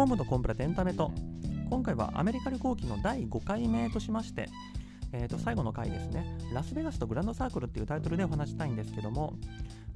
ホームのコンプラエンタメと今回はアメリカ旅行記の第5回目としまして、えー、と最後の回ですね。ラスベガスとグランドサークルっていうタイトルでお話したいんですけども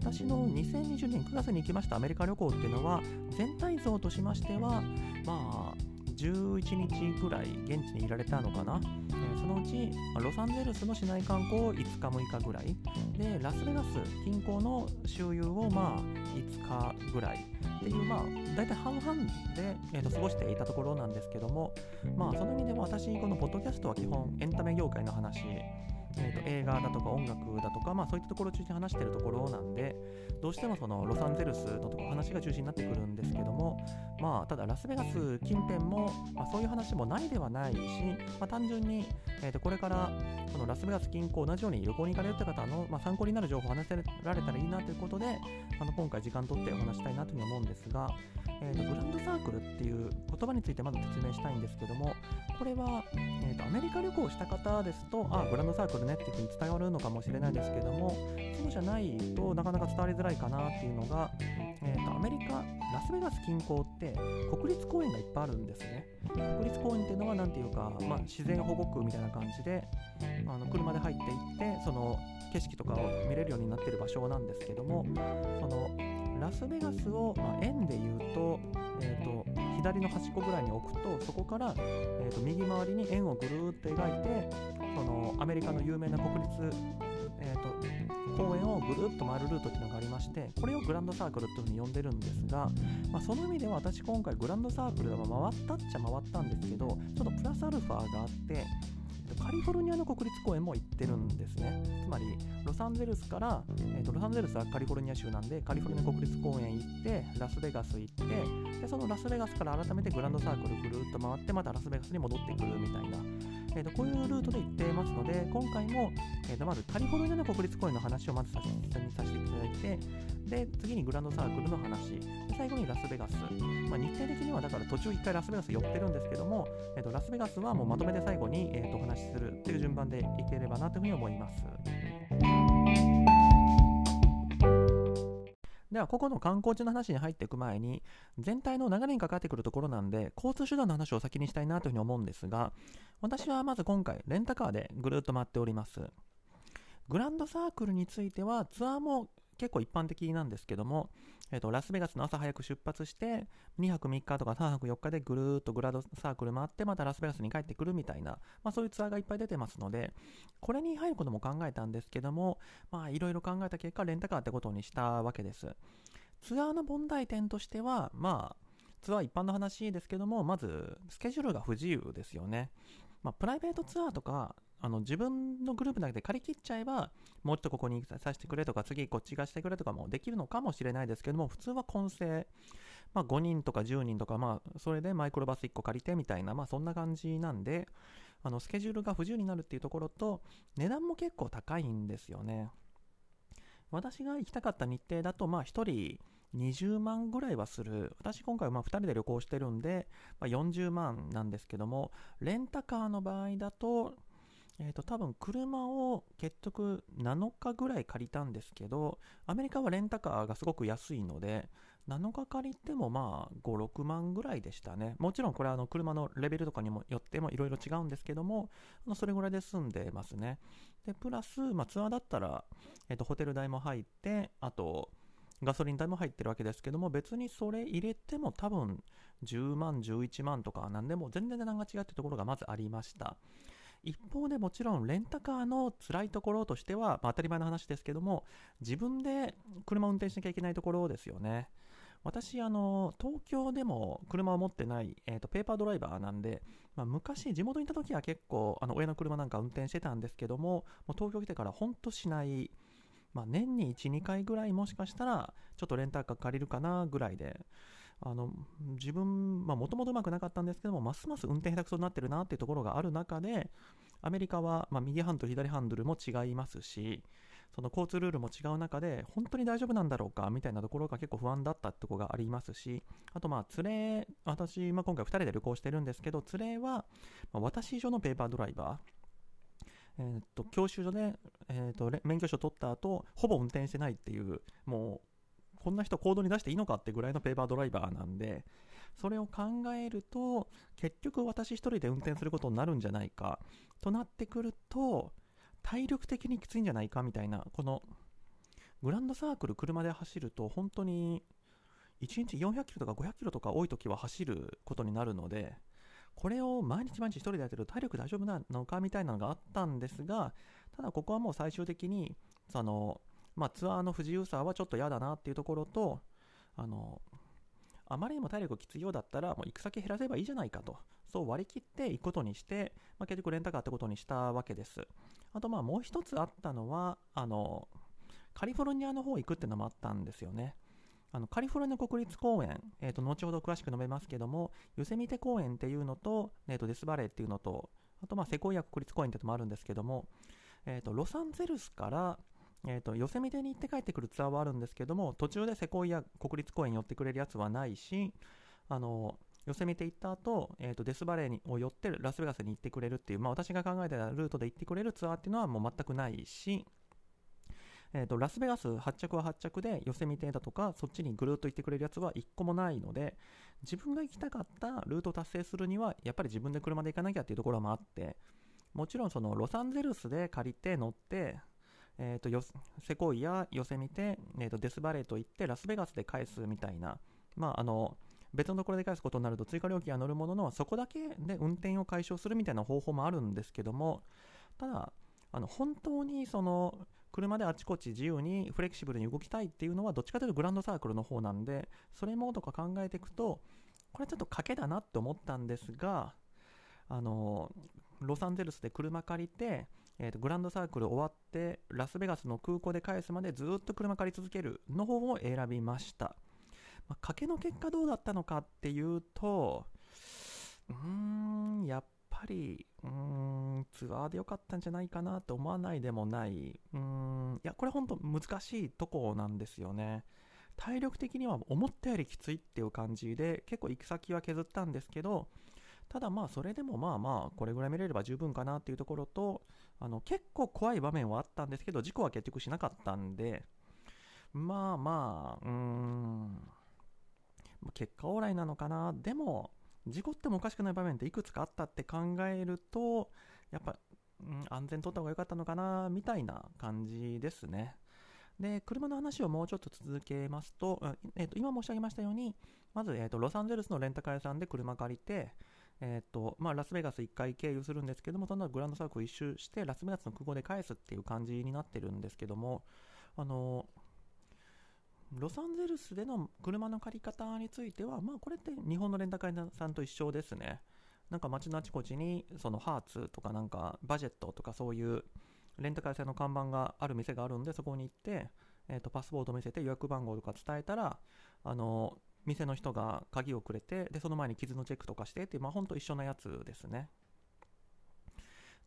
私の2020年9月に行きましたアメリカ旅行っていうのは全体像としましてはまあ11日ぐらい現地にいられたのかな、えー、そのうちロサンゼルスの市内観光を5日6日ぐらい。でラスベガス近郊の周遊をまあ5日ぐらい。っていうまあ大体半々で、えー、と過ごしていたところなんですけども。まあその意味でも私このポッドキャストは基本エンタメ業界の話えーと、映画だとか音楽だとか、まあ、そういったところを中心に話しているところなんでどうしてもそのロサンゼルスのとこ話が中心になってくるんですけども、まあ、ただラスベガス近辺も、まあ、そういう話もないではないし、まあ、単純に、えー、とこれからこのラスベガス近郊同じように旅行に行かれるって方の、まあ、参考になる情報を話せられたらいいなということであの今回時間取ってお話したいなというふうに思うんですが、えーと、グランドサークルっていう言葉についてまず説明したいんですけどもこれは、えーと、アメリカ旅行した方ですとあグランドサークルね。っていうふうに伝わるのかもしれないですけどもそうじゃないとなかなか伝わりづらいかなっていうのが、えーと、アメリカラスベガス近郊って国立公園がいっぱいあるんですね。国立公園っていうのは何ていうか、まあ、自然保護区みたいな感じであの車で入っていってその景色とかを見れるようになってる場所なんですけどもそのラスベガスを、まあ、円で言うと,、えーと、左の端っこぐらいに置くとそこから、えーと、右回りに円をぐるっと描いてそのアメリカの有名な国立、えーと、公園をぐるっと回るルートっていうのがありましてこれをグランドサークルっていうふうに呼んでるんですが、まあ、その意味では私今回グランドサークルでは回ったっちゃ回ったんですけどちょっとプラスアルファがあってカリフォルニアの国立公園も行ってるんですね。つまりロサンゼルスから、えーと、ロサンゼルスはカリフォルニア州なんでカリフォルニア国立公園行ってラスベガス行ってでそのラスベガスから改めてグランドサークルぐるっと回ってまたラスベガスに戻ってくるみたいな、えーと、こういうルートで行ってますので今回も、えーと、まずカリフォルニアの国立公園の話をまずさせてさせていただいてで次にグランドサークルの話最後にラスベガス、まあ、日程的にはだから途中1回ラスベガス寄ってるんですけども、えー、とラスベガスはもうまとめて最後に、えー、とお話しするっていう順番でいければなというふうに思います。では、ここの観光地の話に入っていく前に、全体の流れにかかってくるところなんで、交通手段の話を先にしたいなというふうに思うんですが、私はまず今回、レンタカーでぐるっと回っております。グランドサークルについては、ツアーも結構一般的なんですけども、えーと、ラスベガスの朝早く出発して2泊3日とか3泊4日でぐるーっとグラドサークル回ってまたラスベガスに帰ってくるみたいな、まあ、そういうツアーがいっぱい出てますのでこれに入ることも考えたんですけどもいろいろ考えた結果レンタカーってことにしたわけです。ツアーの問題点としてはまあツアー一般の話ですけどもまずスケジュールが不自由ですよね。まあ、プライベートツアーとかあの自分のグループだけで借り切っちゃえばもうちょっとここにさせてくれとか次こっちがしてくれとかもできるのかもしれないですけども普通は混成、まあ、5人とか10人とか、まあ、それでマイクロバス1個借りてみたいな、まあ、そんな感じなんであのスケジュールが不自由になるっていうところと値段も結構高いんですよね私が行きたかった日程だとまあ1人20万ぐらいはする。私今回まあ2人で旅行してるんで、まあ、40万なんですけども、レンタカーの場合だと、えー、と多分車を結局7日ぐらい借りたんですけどアメリカはレンタカーがすごく安いので7日借りてもまあ5、6万ぐらいでしたね。もちろんこれはあの車のレベルとかにもよってもいろいろ違うんですけども、それぐらいで済んでますね。で、プラス、まあ、ツアーだったら、えー、とホテル代も入って、あと、ガソリン代も入ってるわけですけども、別にそれ入れても多分10万、11万とかなんでも全然値段が違うってところがまずありました。一方でもちろんレンタカーの辛いところとしては、まあ、当たり前の話ですけども、自分で車を運転しなきゃいけないところですよね。私、あの、東京でも車を持ってない、えーと、ペーパードライバーなんで、まあ、昔、地元にいた時は結構、あの親の車なんか運転してたんですけども、もう東京来てから本当しない、まあ、年に1、2回ぐらいもしかしたら、ちょっとレンタカー借りるかなぐらいで、あの自分、もともとうまくなかったんですけども、ますます運転下手くそになってるなっていうところがある中で、アメリカは、まあ、右ハンドル、左ハンドルも違いますし、その交通ルールも違う中で、本当に大丈夫なんだろうかみたいなところが結構不安だったところがありますし、あと、まあ、連れ、私、まあ、今回2人で旅行してるんですけど、連れは、まあ、私以上のペーパードライバー、えー、っと教習所で、えー、っと免許証取った後ほぼ運転してないっていうもうこんな人行動に出していいのかってぐらいのペーパードライバーなんで、それを考えると、結局私一人で運転することになるんじゃないか、となってくると、体力的にきついんじゃないかみたいな、この、グランドサークル車で走ると、本当に、1日400キロとか500キロとか多い時は走ることになるので、これを毎日毎日一人でやってると体力大丈夫なのかみたいなのがあったんですが、ただここはもう最終的に、その、まあ、ツアーの不自由さはちょっと嫌だなっていうところと、あの、あまりにも体力きついようだったら、もう行く先減らせばいいじゃないかと、そう割り切って行くことにして、まあ、結局レンタカーってことにしたわけです。あとまあもう一つあったのは、あの、カリフォルニアの方行くっていうのもあったんですよね。あのカリフォルニア国立公園、えーと、後ほど詳しく述べますけども、ヨセミテ公園っていうのと、えーと、デスバレーっていうのと、あとまあセコイア国立公園っていうのもあるんですけども、えーと、ロサンゼルスから、えー、とヨセミテに行って帰ってくるツアーはあるんですけども、途中でセコイア国立公園に寄ってくれるやつはないし、あのヨセミテ行った後、えー、とデスバレーにを寄ってラスベガスに行ってくれるっていう、まあ、私が考えたルートで行ってくれるツアーっていうのはもう全くないし、えーと、ラスベガス発着は発着で寄せ見てだとかそっちにぐるっと行ってくれるやつは1個もないので自分が行きたかったルートを達成するにはやっぱり自分で車で行かなきゃっていうところもあってもちろんそのロサンゼルスで借りて乗ってえーと、セコイや寄せ見て、えーと、デスバレーと行ってラスベガスで返すみたいな、まあ、あの別のところで返すことになると追加料金は乗るもののそこだけで運転を解消するみたいな方法もあるんですけどもただあの本当にその車であちこち自由にフレキシブルに動きたいっていうのはどっちかというとグランドサークルの方なんでそれもとか考えていくとこれはちょっと賭けだなって思ったんですがあのロサンゼルスで車借りて、えー、とグランドサークル終わってラスベガスの空港で返すまでずっと車借り続けるの方を選びました、まあ、賭けの結果どうだったのかっていうとうーんやっぱり、うーん、ツアーで良かったんじゃないかなと思わないでもない。うーん、いや、これ本当難しいとこなんですよね。体力的には思ったよりきついっていう感じで、結構行き先は削ったんですけど、ただまあそれでもまあまあこれぐらい見れれば十分かなっていうところとあの結構怖い場面はあったんですけど事故は結局しなかったんでまあまあうーん結果オーライなのかなでも事故ってもおかしくない場面っていくつかあったって考えると、やっぱ、うん、安全取った方が良かったのかな、みたいな感じですね。で、車の話をもうちょっと続けますと、えー、と今申し上げましたように、まず、えーと、ロサンゼルスのレンタカー屋さんで車借りて、えーとまあ、ラスベガス1回経由するんですけども、そのグランドサークル一周して、ラスベガスの空港で返すっていう感じになってるんですけども、あのロサンゼルスでの車の借り方については、まあ、これって日本のレンタカーさんと一緒ですね。なんか街のあちこちに、そのハーツとかなんかバジェットとかそういうレンタカー屋さんの看板がある店があるんで、そこに行って、えー、とパスポート見せて予約番号とか伝えたら、あの、店の人が鍵をくれて、で、その前に傷のチェックとかしてっていう、まあ、ほんと一緒なやつですね。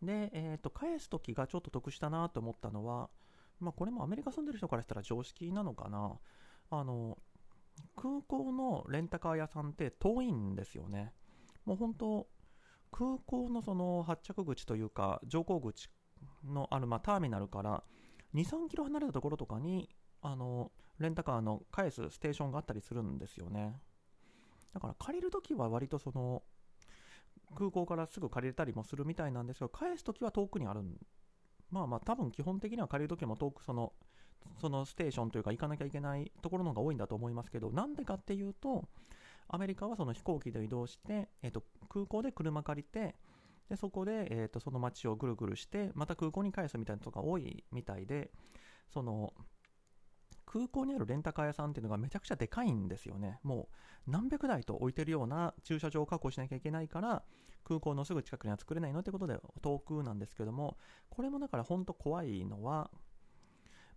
で、え、ー、と、返すときがちょっと得したなと思ったのは、まあ、これもアメリカ住んでる人からしたら常識なのかな。あの、空港のレンタカー屋さんって遠いんですよね。もう本当、空港のその発着口というか、乗降口のある、まあ、ターミナルから2、3キロ離れたところとかに、あの、レンタカーの返すステーションがあったりするんですよね。だから借りるときは割とその、空港からすぐ借りれたりもするみたいなんですけど、返すときは遠くにあるまあまあ多分基本的には借りるときも遠くそのそのステーションというか行かなきゃいけないところの方が多いんだと思いますけどなんでかっていうとアメリカはその飛行機で移動して、えー、と空港で車借りてでそこで、えー、とその街をぐるぐるしてまた空港に返すみたいなとが多いみたいでその空港にあるレンタカー屋さんっていうのがめちゃくちゃでかいんですよね。もう何百台と置いてるような駐車場を確保しなきゃいけないから、空港のすぐ近くには作れないのってことで遠くなんですけども、これもだから本当怖いのは、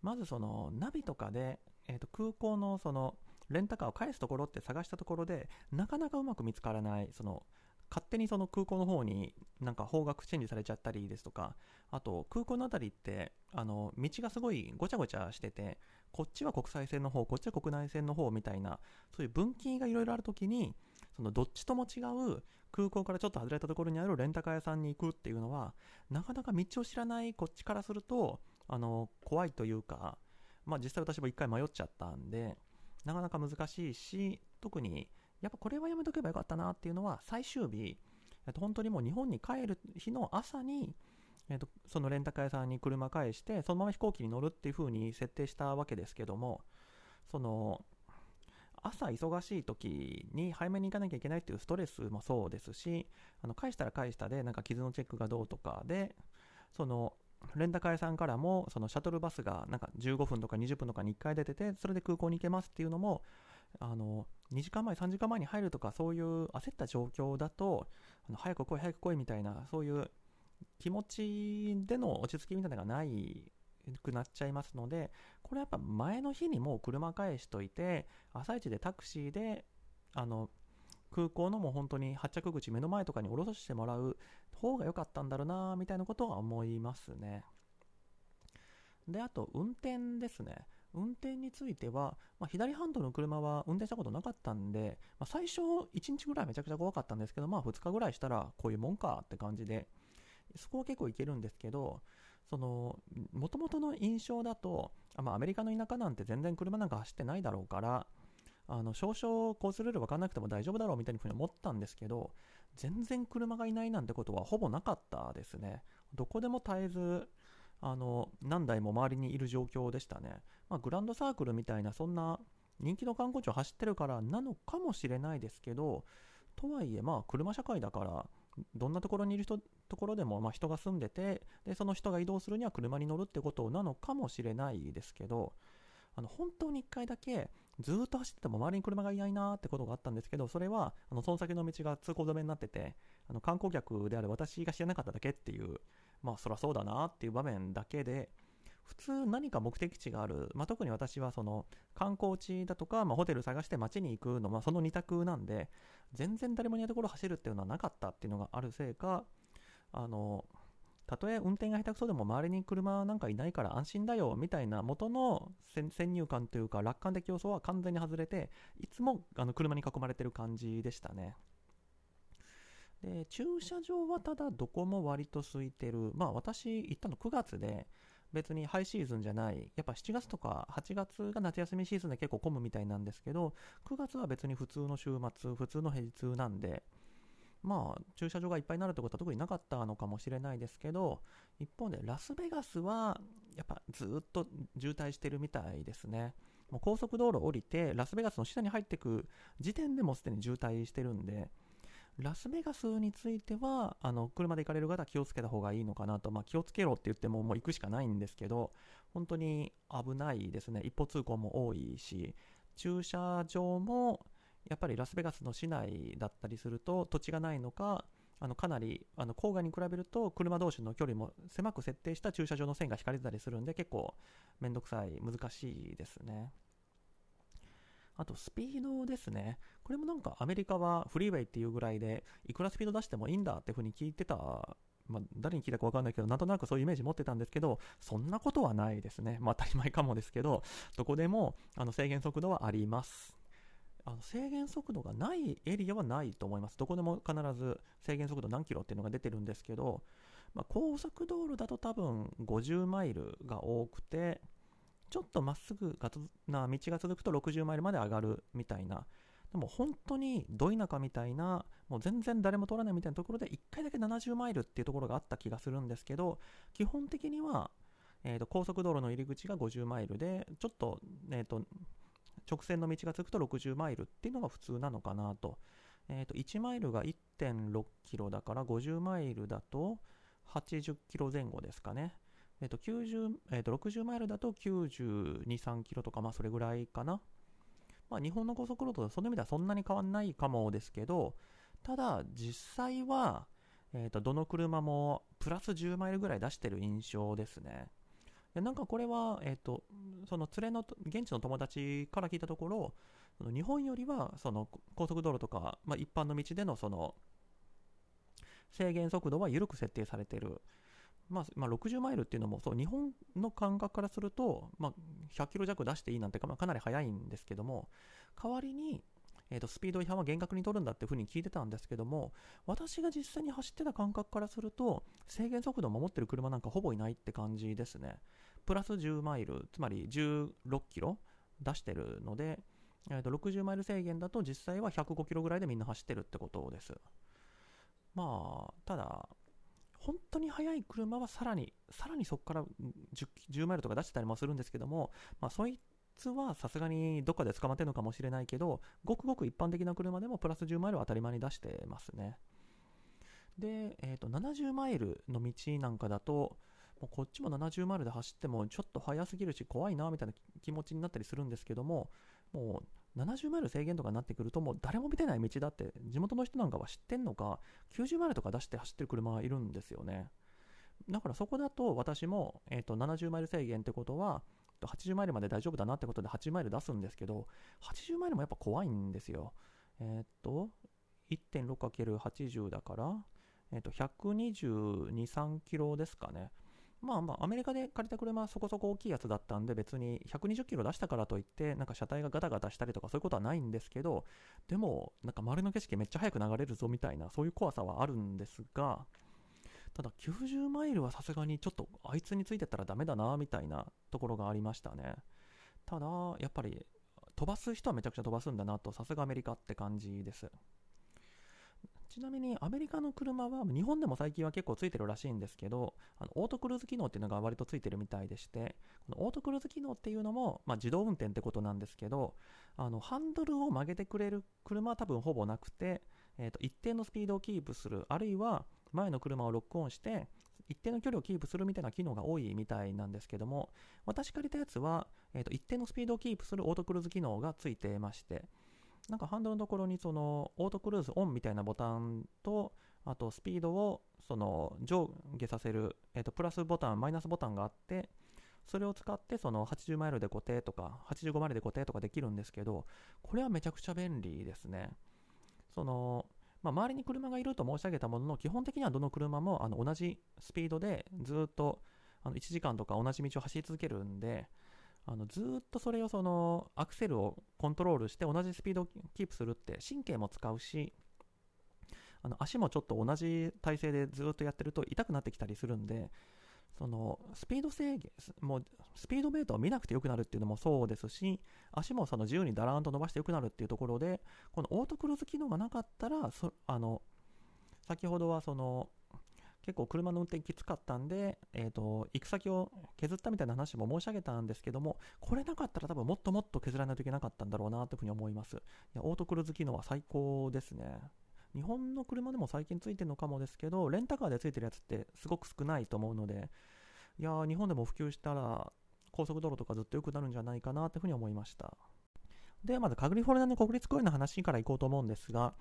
まずそのナビとかで、えー、と空港のそのレンタカーを返すところって探したところで、なかなかうまく見つからない、その勝手にその空港の方になんか方角チェンジされちゃったりですとか、あと空港の辺りってあの道がすごいごちゃごちゃしてて、こっちは国際線の方、こっちは国内線の方みたいな、そういう分岐がいろいろあるときに、そのどっちとも違う空港からちょっと外れたところにあるレンタカー屋さんに行くっていうのは、なかなか道を知らないこっちからすると、あの、怖いというか、まあ実際私も一回迷っちゃったんで、なかなか難しいし、特に、やっぱこれはやめとけばよかったなっていうのは、最終日、えっと、本当にもう日本に帰る日の朝に、えっと、そのレンタカー屋さんに車返して、そのまま飛行機に乗るっていう風に設定したわけですけども、その、朝忙しい時に早めに行かなきゃいけないっていうストレスもそうですし、あの返したら返したで、なんか傷のチェックがどうとかで、そのレンタカー屋さんからもそのシャトルバスがなんか15分とか20分とかに1回出ててそれで空港に行けますっていうのもあの2時間前3時間前に入るとかそういう焦った状況だとあの早く来い早く来いみたいなそういう気持ちでの落ち着きみたいなのがないくなっちゃいますのでこれやっぱ前の日にもう車返しといて朝一でタクシーであの空港のもう本当に発着口目の前とかに降ろしてもらう方が良かったんだろうなみたいなことは思いますね。で、あと運転ですね。運転については、まあ、左ハンドルの車は運転したことなかったんで、まあ、最初1日ぐらいめちゃくちゃ怖かったんですけど、まあ2日ぐらいしたらこういうもんかって感じで、そこは結構いけるんですけど、その、もともとの印象だと、まあ、アメリカの田舎なんて全然車なんか走ってないだろうから、あの少々交通ルール分かんなくても大丈夫だろうみたいに思ったんですけど全然車がいないなんてことはほぼなかったですね。どこでも絶えずあの何台も周りにいる状況でしたね、まあ、グランドサークルみたいなそんな人気の観光地を走ってるからなのかもしれないですけどとはいえまあ車社会だからどんなところにいる人ところでもま人が住んでてでその人が移動するには車に乗るってことなのかもしれないですけどあの本当に1回だけずっと走ってても周りに車がいないなってことがあったんですけど、それは、あの、その先の道が通行止めになってて、あの、観光客である私が知らなかっただけっていう、まあ、そらそうだなっていう場面だけで、普通何か目的地がある、まあ、特に私はその観光地だとか、まあ、ホテル探して街に行くの、まあ、その2択なんで、全然誰もいないところ走るっていうのはなかったっていうのがあるせいか、あの、たとえ運転が下手くそでも周りに車なんかいないから安心だよみたいな元の先入観というか楽観的要素は完全に外れていつもあの車に囲まれてる感じでしたね。で駐車場はただどこも割と空いてるまあ私行ったの9月で別にハイシーズンじゃないやっぱ7月とか8月が夏休みシーズンで結構混むみたいなんですけど9月は別に普通の週末普通の平日なんでまあ、駐車場がいっぱいになるってことは特になかったのかもしれないですけど、一方でラスベガスは、やっぱずっと渋滞してるみたいですね。もう高速道路降りて、ラスベガスの下に入ってく時点でもすでに渋滞してるんで、ラスベガスについては、あの、車で行かれる方は気をつけた方がいいのかなと、まあ、気をつけろって言ってももう行くしかないんですけど、本当に危ないですね。一歩通行も多いし、駐車場も、やっぱりラスベガスの市内だったりすると土地がないのかあのかなりあの郊外に比べると車同士の距離も狭く設定した駐車場の線が引かれてたりするんで結構めんどくさい難しいですねあとスピードですねこれもなんかアメリカはフリーウェイっていうぐらいでいくらスピード出してもいいんだっていう風に聞いてたまあ、誰に聞いたか分かんないけど、なんとなくそういうイメージ持ってたんですけど、そんなことはないですね。まあ、当たり前かもですけど、どこでもあの制限速度はあります。あの制限速度がないエリアはないと思います。どこでも必ず制限速度何キロっていうのが出てるんですけど、まあ、高速道路だと多分50マイルが多くて、ちょっとまっすぐな道が続くと60マイルまで上がるみたいな。でも本当にど田舎みたいな、もう全然誰も通らないみたいなところで1回だけ70マイルっていうところがあった気がするんですけど、基本的には、えー、と高速道路の入り口が50マイルで、ちょっと,、えー、と直線の道がつくと60マイルっていうのが普通なのかなと。えー、と1マイルが1.6キロだから50マイルだと80キロ前後ですかね。えー、と90えー、と60マイルだと92、3キロとか、まあそれぐらいかな。まあ日本の高速道路とその意味ではそんなに変わんないかもですけど、ただ実際は、えー、とどの車もプラス10マイルぐらい出してる印象ですね。でなんかこれは、えっ、と、その連れの、現地の友達から聞いたところ、その日本よりは、その高速道路とか、まあ、一般の道でのその、制限速度は緩く設定されてる。まあ、まあ、60マイルっていうのも、そう、日本の感覚からすると、まあ、100キロ弱出していいなんてか、まあ、かなり速いんですけども、代わりに、えーと、スピード違反は厳格に取るんだっていうふうに聞いてたんですけども私が実際に走ってた感覚からすると制限速度を守ってる車なんかほぼいないって感じですねプラス10マイルつまり16キロ出してるのでえー、と60マイル制限だと実際は105キロぐらいでみんな走ってるってことです。まあ、ただ、本当に速い車はさらに、さらにそこから 10, 10マイルとか出してたりもするんですけども、まあ、そいつはさすがにどっかで捕まってるのかもしれないけど、ごくごく一般的な車でもプラス10マイルは当たり前に出してますね。で、えー、と70マイルの道なんかだと、もうこっちも70マイルで走ってもちょっと速すぎるし怖いなみたいな気持ちになったりするんですけども、もう70マイル制限とかになってくるともう誰も見てない道だって地元の人なんかは知ってんのか90マイルとか出して走ってる車がいるんですよね。だからそこだと私も、えー、と70マイル制限ってことは80マイルまで大丈夫だなってことで8マイル出すんですけど80マイルもやっぱ怖いんですよ。えっ、ー、と 1.6×80 だから、えー、と122、3キロですかね。まあまあ、アメリカで借りた車はそこそこ大きいやつだったんで、別に120キロ出したからといって、なんか車体がガタガタしたりとかそういうことはないんですけど、でも、なんか周りの景色めっちゃ速く流れるぞみたいな、そういう怖さはあるんですが、ただ90マイルはさすがにちょっとあいつについてったらダメだな、みたいなところがありましたね。ただ、やっぱり飛ばす人はめちゃくちゃ飛ばすんだなと、さすがアメリカって感じです。ちなみにアメリカの車は日本でも最近は結構ついてるらしいんですけどあのオートクルーズ機能っていうのが割とついてるみたいでしてこのオートクルーズ機能っていうのも、まあ、自動運転ってことなんですけどあのハンドルを曲げてくれる車は多分ほぼなくて、えー、と一定のスピードをキープするあるいは前の車をロックオンして一定の距離をキープするみたいな機能が多いみたいなんですけども私借りたやつは、えー、と一定のスピードをキープするオートクルーズ機能がついてましてなんかハンドルのところにそのオートクルーズオンみたいなボタンと、あとスピードをその上下させる、えー、とプラスボタン、マイナスボタンがあって、それを使ってその80マイルで固定とか85マイルで固定とかできるんですけど、これはめちゃくちゃ便利ですね。そのまあ、周りに車がいると申し上げたものの、基本的にはどの車もあの同じスピードでずっとあの1時間とか同じ道を走り続けるんで、あのずっとそれをそのアクセルをコントロールして同じスピードをキープするって神経も使うしあの足もちょっと同じ体勢でずっとやってると痛くなってきたりするんでそのスピード制限もうスピードメーターを見なくてよくなるっていうのもそうですし足もその自由にだらーんと伸ばしてよくなるっていうところでこのオートクルーズ機能がなかったらそあの先ほどはその結構車の運転きつかったんで、えーと、行く先を削ったみたいな話も申し上げたんですけども、これなかったら多分もっともっと削らないといけなかったんだろうなというふうに思います。いやオートクルーズ機能は最高ですね。日本の車でも最近ついてるのかもですけど、レンタカーでついてるやつってすごく少ないと思うので、いや日本でも普及したら高速道路とかずっと良くなるんじゃないかなというふうに思いました。ではまずカグリフォルニアの国立公園の話からいこうと思うんですが、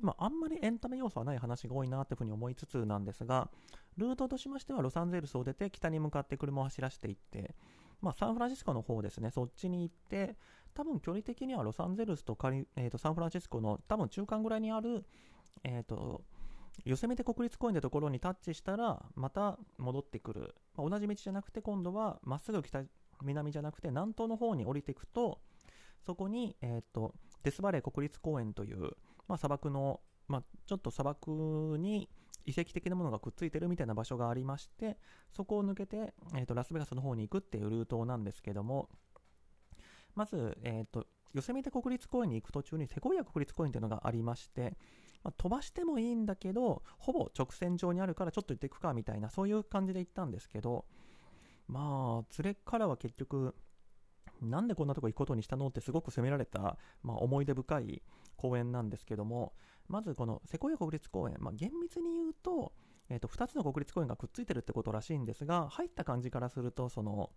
まあ、あんまりエンタメ要素はない話が多いなというふうに思いつつなんですが、ルートとしましてはロサンゼルスを出て北に向かって車を走らせていって、まあ、サンフランシスコの方ですね、そっちに行って、多分距離的にはロサンゼルスとカリ、えー、とサンフランシスコの多分中間ぐらいにある、えーと、ヨセミテ国立公園のところにタッチしたら、また戻ってくる、まあ、同じ道じゃなくて、今度はまっすぐ北、南じゃなくて南東の方に降りていくと、そこに、えーとデスバレー国立公園という、まあ、砂漠の、まあ、ちょっと砂漠に遺跡的なものがくっついてるみたいな場所がありましてそこを抜けて、えーと、ラスベガスの方に行くっていうルートなんですけどもまず、えーと、ヨセミテ国立公園に行く途中にセコイア国立公園というのがありまして、まあ、飛ばしてもいいんだけどほぼ直線上にあるからちょっと行っていくかみたいなそういう感じで行ったんですけどまあ連れからは結局なんでこんなとこ行くことにしたのってすごく責められた、まあ、思い出深い公園なんですけども、まずこのセコイア国立公園、まあ、厳密に言うと、えー、と2つの国立公園がくっついてるってことらしいんですが、入った感じからすると、その、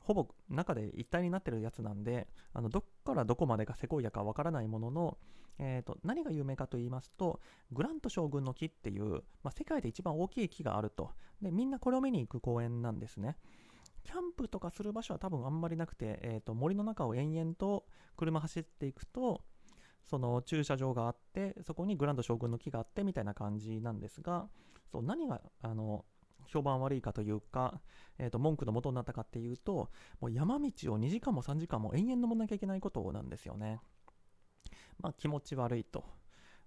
ほぼ中で一体になってるやつなんで、あのどっからどこまでがセコイアかわからないものの、えーと、何が有名かと言いますと、グラント将軍の木っていう、まあ、世界で一番大きい木があるとで、みんなこれを見に行く公園なんですね。キャンプとかする場所は多分あんまりなくて、えーと、森の中を延々と車走っていくと、その駐車場があって、そこにグランド将軍の木があってみたいな感じなんですが、そう何があの評判悪いかというか、えー、と文句の元になったかっていうと、もう山道を2時間も3時間も延々登らなきゃいけないことなんですよね。まあ、気持ち悪いと。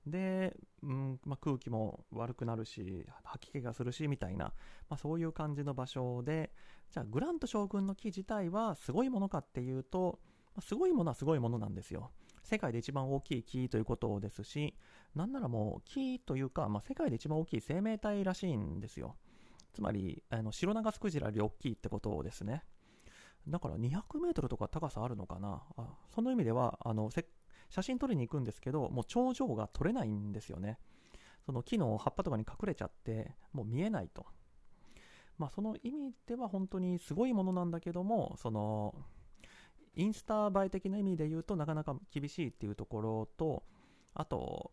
で、うんまあ、空気も悪くなるし、吐き気がするしみたいな、まあ、そういう感じの場所で、じゃあグラント将軍の木自体はすごいものかっていうとま、すごいものはすごいものなんですよ。世界で一番大きい木ということですし、なんならもう木というか、まあ、世界で一番大きい生命体らしいんですよ。つまり、あの白長スクジラより大きいってことですね。だから200メートルとか高さあるのかな。あその意味ではあの、写真撮りに行くんですけど、もう頂上が撮れないんですよね。その木の葉っぱとかに隠れちゃって、もう見えないと。まあ、その意味では本当にすごいものなんだけども、その、インスタ映え的な意味で言うとなかなか厳しいっていうところと、あと、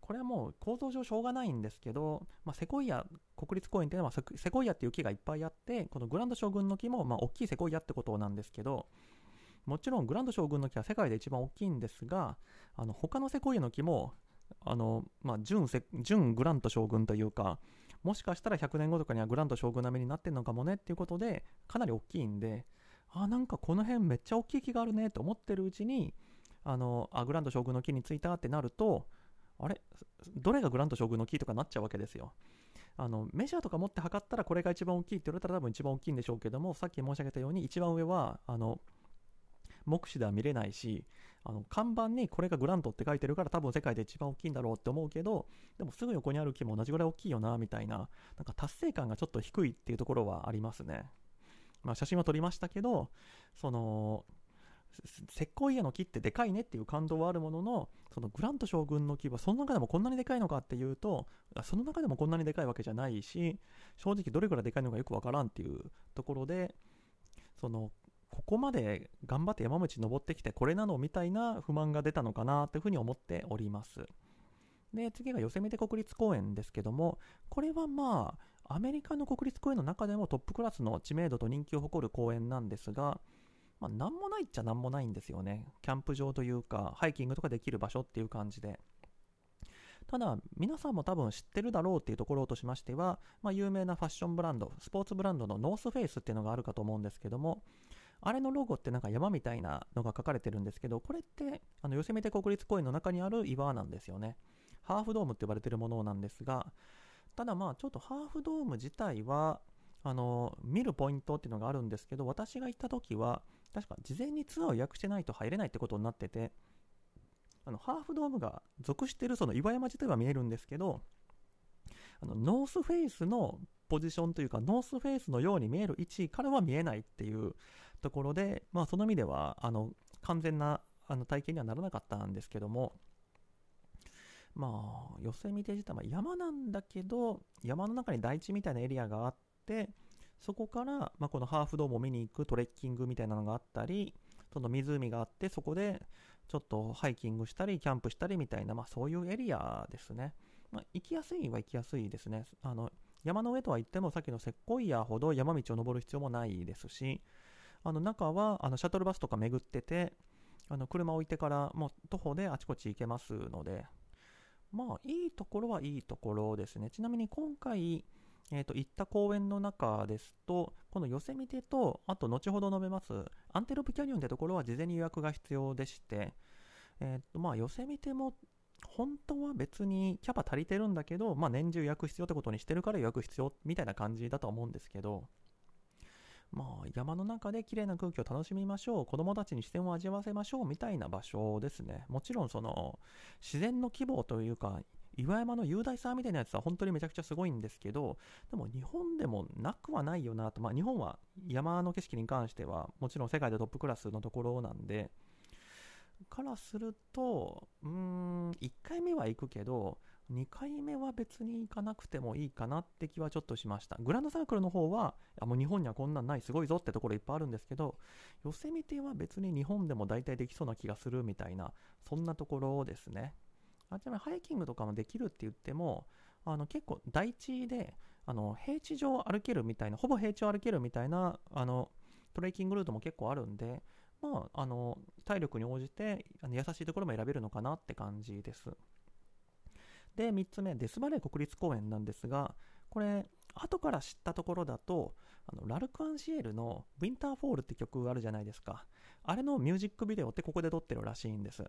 これはもう構造上しょうがないんですけど、まあ、セコイア国立公園っていうのはセコイアっていう木がいっぱいあって、このグランド将軍の木もまあ大きいセコイアってことなんですけど、もちろんグランド将軍の木は世界で一番大きいんですが、あの他のセコイアの木も、あのまあ、準準グラント将軍というか、もしかしたら100年後とかにはグラント将軍並みになってるのかもねっていうことで、かなり大きいんで、あ、なんかこの辺めっちゃ大きい木があるねと思ってるうちに、あの、あ、グラント将軍の木についたってなると、あれ？どれがグラント将軍の木とかなっちゃうわけですよ。あのメジャーとか持って測ったらこれが一番大きいって言われたら多分一番大きいんでしょうけどもさっき申し上げたように一番上はあの目視では見れないしあの看板にこれがグラントって書いてるから多分世界で一番大きいんだろうって思うけどでもすぐ横にある木も同じぐらい大きいよなみたいななんか達成感がちょっと低いっていうところはありますね。まあ、写真は撮りましたけどその石膏家の木ってでかいねっていう感動はあるもののそのグラント将軍の木はその中でもこんなにでかいのかっていうとその中でもこんなにでかいわけじゃないし正直どれぐらいでかいのかよくわからんっていうところでそのここまで頑張って山道登ってきてこれなのみたいな不満が出たのかなというふうに思っております。で次がヨセミテ国立公園ですけどもこれはまあアメリカの国立公園の中でもトップクラスの知名度と人気を誇る公園なんですがまあ、なんもないっちゃなんもないんですよね。キャンプ場というか、ハイキングとかできる場所っていう感じで。ただ、皆さんも多分知ってるだろうっていうところとしましては、まあ、有名なファッションブランド、スポーツブランドのノースフェイスっていうのがあるかと思うんですけども、あれのロゴってなんか山みたいなのが書かれてるんですけど、これってあのヨセミテ国立公園の中にある岩なんですよね。ハーフドームって呼ばれてるものなんですが、ただまあちょっとハーフドーム自体は、あの見るポイントっていうのがあるんですけど、私が行った時は、確か事前にツアーを予約してないと入れないってことになってて、あのハーフドームが属してるその岩山自体は見えるんですけど、あのノースフェイスのポジションというか、ノースフェイスのように見える位置からは見えないっていうところで、まあ、その意味ではあの完全なあの体験にはならなかったんですけども、まあ、ヨセミテ自体は山なんだけど、山の中に台地みたいなエリアがあって、そこから、まあ、このハーフドームを見に行くトレッキングみたいなのがあったり、その湖があって、そこでちょっとハイキングしたり、キャンプしたりみたいな、まあ、そういうエリアですね。まあ、行きやすいは行きやすいですね。あの山の上とは言っても、さっきのセッコイアほど山道を登る必要もないですし、あの中はあのシャトルバスとか巡ってて、あの車置いてからもう徒歩であちこち行けますので、まあいいところはいいところですね。ちなみに今回、えーと、行った公園の中ですと、このヨセミテと、あと後ほど述べます、アンテロープキャニオンってところは事前に予約が必要でして、えーとまあ、ヨセミテも本当は別にキャパ足りてるんだけど、まあ、年中予約必要ってことにしてるから予約必要みたいな感じだとは思うんですけど、まあ、山の中で綺麗な空気を楽しみましょう、子供たちに視線を味わわせましょう。みたいな場所ですね。もちろんその自然の規模というか、岩山の雄大さみたいなやつは本当にめちゃくちゃすごいんですけど、でも日本でもなくはないよなと、まあ、日本は山の景色に関してはもちろん世界でトップクラスのところなんで、からすると、うーん、1回目は行くけど、2回目は別に行かなくてもいいかなって気はちょっとしました。グランドサークルの方は、あもう日本にはこんなんない、すごいぞってところいっぱいあるんですけど、ヨセミテは別に日本でも大体できそうな気がするみたいな、そんなところですね。あちなみにハイキングとかもできるって言っても、あの結構台地であの平地上歩けるみたいな、ほぼ平地を歩けるみたいなあのトレーキングルートも結構あるんで、まあ、あの体力に応じてあの優しいところも選べるのかなって感じです。で、3つ目、デスバレー国立公園なんですが、これ、後から知ったところだと、あのラルク・アンシエルの「ウィンターフォール」って曲あるじゃないですか。あれのミュージックビデオってここで撮ってるらしいんです。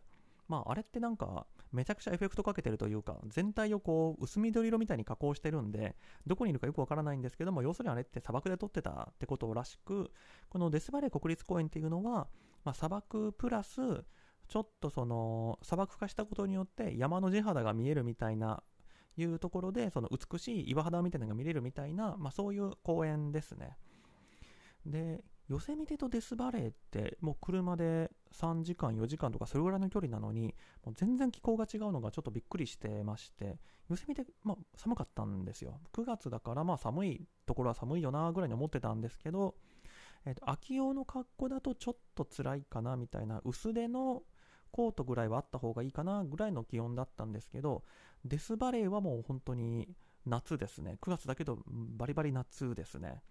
まあ、あれってなんか、めちゃくちゃエフェクトかけてるというか、全体をこう、薄緑色みたいに加工してるんで、どこにいるかよくわからないんですけども、要するにあれって砂漠で撮ってたってことらしく、このデスバレー国立公園っていうのは、まあ、砂漠プラスちょっとその砂漠化したことによって山の地肌が見えるみたいないうところでその美しい岩肌みたいなのが見れるみたいな、まあ、そういう公園ですね。でヨセミテとデスバレーってもう車で3時間4時間とかそれぐらいの距離なのにもう全然気候が違うのがちょっとびっくりしてましてヨセミテ、まあ、寒かったんですよ。9月だからまあ寒いところは寒いよなぐらいに思ってたんですけど、えー、と秋用の格好だとちょっと辛いかなみたいな。薄手のコートぐらいはあった方がいいかなぐらいの気温だったんですけどデスバレーはもう本当に夏ですね9月だけどバリバリ夏ですね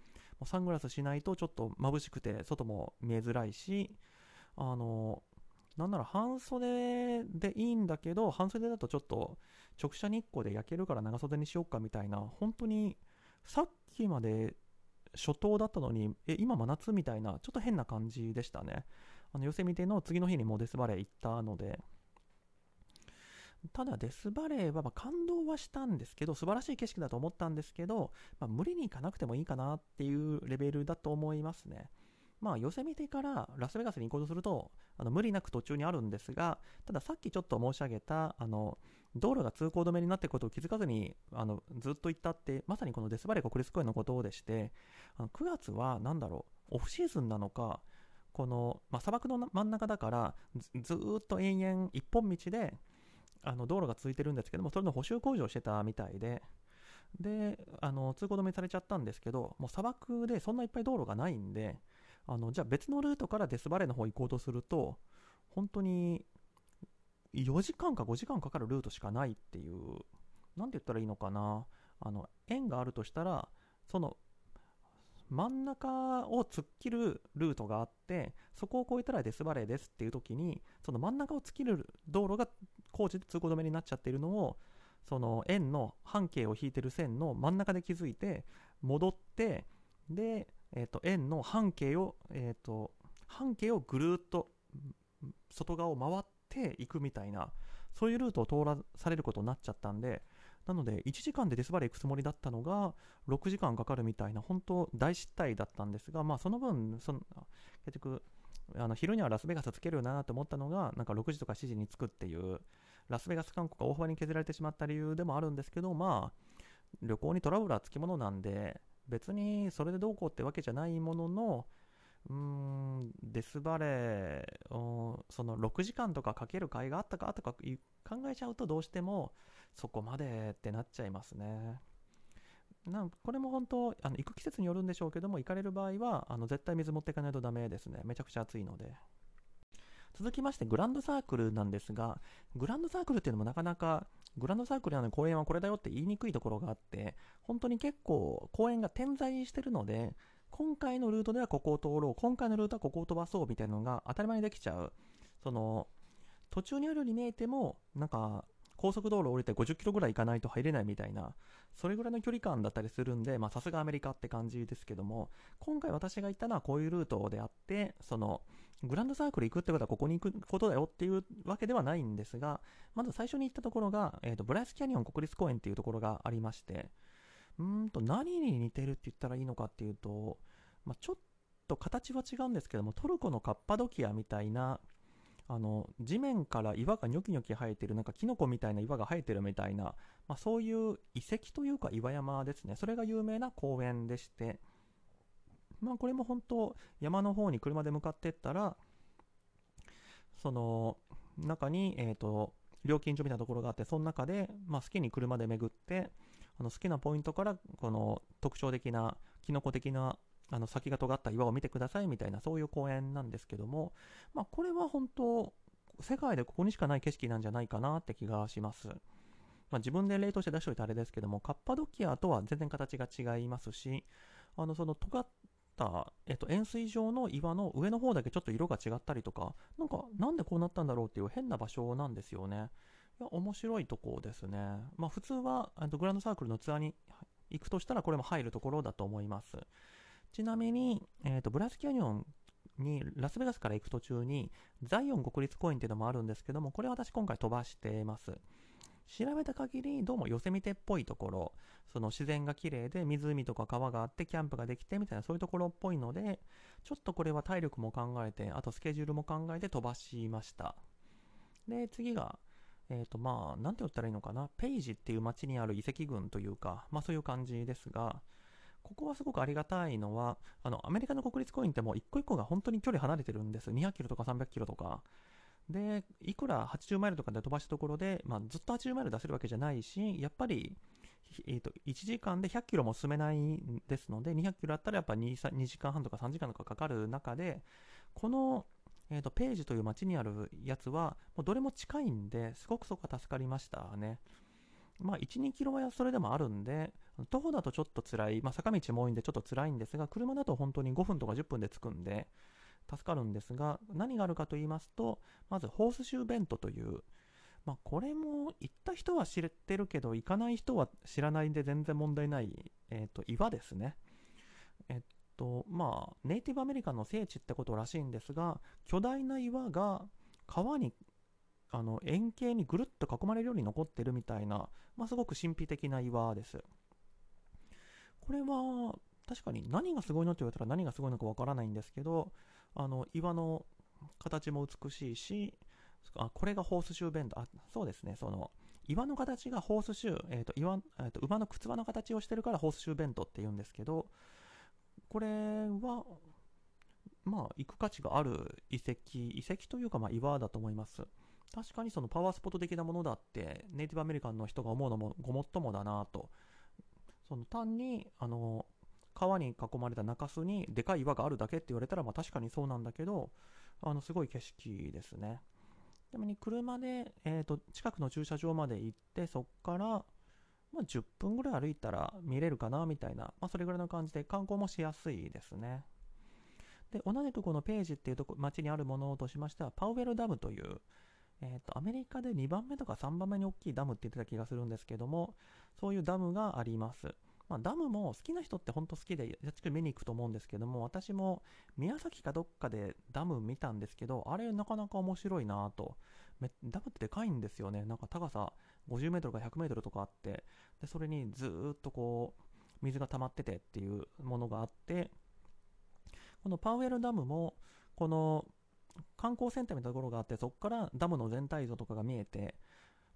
もうサングラスしないとちょっと眩しくて外も見えづらいし、あの、なんなら半袖でいいんだけど、半袖だとちょっと直射日光で焼けるから長袖にしようかみたいな、本当にさっきまで初冬だったのに、え、今真夏みたいな、ちょっと変な感じでしたね。あの、寄せ見ての次の日にモデスバレー行ったので、ただデスバレーはま感動はしたんですけど、素晴らしい景色だと思ったんですけど、まあ、無理に行かなくてもいいかなっていうレベルだと思いますね。まあ、寄せ見てからラスベガスに行こうとすると、あの無理なく途中にあるんですが、たださっきちょっと申し上げた、あの、道路が通行止めになっていることを気づかずに、あの、ずっと行ったって、まさにこのデスバレー国立公園のことでして、あの9月は何だろう、オフシーズンなのか、この、まあ、砂漠の真ん中だからず、っと延々一本道で、あの道路が続いてるんですけども、それの補修工事をしてたみたいで、で、あの通行止めされちゃったんですけど、もう砂漠でそんないっぱい道路がないんで、あのじゃあ別のルートからデスバレーの方行こうとすると、本当に4時間か5時間かかるルートしかないっていう、なんて言ったらいいのかな、あの円があるとしたら、その真ん中を突っ切るルートがあってそこを越えたらデスバレーですっていう時にその真ん中を突っ切る道路が工事で通行止めになっちゃってるのをその円の半径を引いてる線の真ん中で気づいて戻ってで、えー、と円の半径を、えー、と半径をぐるっと外側を回っていくみたいなそういうルートを通らされることになっちゃったんでなので、1時間でデスバレー行くつもりだったのが、6時間かかるみたいな、本当大失態だったんですが、まあ、その分、その結局、あの昼にはラスベガスつけるよなと思ったのが、なんか6時とか7時に着くっていう、ラスベガス観光が大幅に削られてしまった理由でもあるんですけど、まあ、旅行にトラブルはつきものなんで、別にそれでどうこうってわけじゃないものの、うーん、デスバレー、その6時間とかかける甲斐があったかとか考えちゃうとどうしても、そこまでってなっちゃいますね。なんこれも本当あの行く季節によるんでしょうけども行かれる場合はあの絶対水持っていかないとダメですね。めちゃくちゃ暑いので。続きましてグランドサークルなんですがグランドサークルっていうのもなかなかグランドサークルなのに公園はこれだよって言いにくいところがあって本当に結構公園が点在してるので今回のルートではここを通ろう今回のルートはここを飛ばそうみたいなのが当たり前にできちゃう。その途中にあるように見えてもなんか高速道路降りて50キロぐらい行かないと入れないみたいな、それぐらいの距離感だったりするんで、まさすがアメリカって感じですけども、今回私が行ったのはこういうルートであって、その、グランドサークル行くってことはここに行くことだよっていうわけではないんですが、まず最初に行ったところが、えっ、ー、と、ブライスキャニオン国立公園っていうところがありまして、うんと、何に似てるって言ったらいいのかっていうと、まあ、ちょっと形は違うんですけども、トルコのカッパドキアみたいな、あの地面から岩がニョキニョキ生えてるなんかキノコみたいな岩が生えてるみたいな、まあ、そういう遺跡というか岩山ですね。それが有名な公園でして。まあこれも本当山の方に車で向かってったらその中にえっ、ー、と料金所みたいなところがあってその中で、まあ、好きに車で巡ってあの好きなポイントからこの特徴的なキノコ的なあの先が尖った岩を見てくださいみたいなそういう公園なんですけども、まあ、これは本当世界でここにしかない景色なんじゃないかなって気がします。まあ、自分で例として出しておいてあれですけども、カッパドキアとは全然形が違いますし、あのその尖った、えっと、円錐状の岩の上の方だけちょっと色が違ったりとか、なんかなんでこうなったんだろうっていう変な場所なんですよね。いや面白いとこですね。まあ、普通はグランドサークルのツアーに行くとしたらこれも入るところだと思います。ちなみに、えーと、ブラスキャニオンにラスベガスから行く途中にザイオン国立公園っていうのもあるんですけどもこれ私今回飛ばしてます。調べた限りどうもヨセミテっぽいところその自然が綺麗で湖とか川があってキャンプができてみたいなそういうところっぽいのでちょっとこれは体力も考えてあとスケジュールも考えて飛ばしました。で次がえっ、ー、とまあ何て言ったらいいのかな。ペイジっていう町にある遺跡群というかまあそういう感じですがここはすごくありがたいのはあのアメリカの国立公園ってもう一個一個が本当に距離離れてるんです200キロとか300キロとかで、いくら80マイルとかで飛ばしたところで、まあ、ずっと80マイル出せるわけじゃないし、やっぱり、えーと、1時間で100キロも進めないですので、200キロあったらやっぱ 2, 2時間半とか3時間とかかかる中で、この、えーと、ページという街にあるやつは、もうどれも近いんで、すごくそこは助かりましたね。まあ、1、2キロはそれでもあるんで、徒歩だとちょっと辛い、まあ、坂道も多いんでちょっと辛いんですが、車だと本当に5分とか10分で着くんで、助かるんですが、何があるかと言いますと、まずホースシューベントという、まあ、これも行った人は知ってるけど、行かない人は知らないんで全然問題ない、えー、と岩ですね。えっと、まあ、ネイティブアメリカンの聖地ってことらしいんですが、巨大な岩が川にあの円形にぐるっと囲まれるように残ってるみたいな、まあ、すごく神秘的な岩です。これは確かに何がすごいのって言われたら何がすごいのかわからないんですけど、あの岩の形も美しいし、あこれがホースシューベンド、あそうですね、その岩の形がホースシュー、えーと岩えーと、馬の靴輪の形をしてるからホースシューベントって言うんですけど、これは、まあ、行く価値がある遺跡、遺跡というか、まあ、岩だと思います。確かにそのパワースポット的なものだって、ネイティブアメリカンの人が思うのもごもっともだなと。その単に、あの、川に囲まれた中州にでかい岩があるだけって言われたら、まあ、確かにそうなんだけどあのすごい景色ですねちなみに車で、えーと、近くの駐車場まで行ってそこから、まあ、10分ぐらい歩いたら見れるかなみたいな、まあ、それぐらいの感じで観光もしやすいですねで同じくこのページっていうとこ町にあるものとしましてはパウエルダムという、えーとアメリカで2番目とか3番目に大きいダムって言ってた気がするんですけどもそういうダムがありますまあ、ダムも好きな人って本当好きで、やっちく見に行くと思うんですけども、私も宮崎かどっかでダム見たんですけど、あれなかなか面白いなと。ダムってでかいんですよね。なんか高さ50メートルか100メートルとかあって、で、それにずっとこう、水が溜まっててっていうものがあって、このパウエルダムも、この観光センターみたいなところがあって、そこからダムの全体像とかが見えて、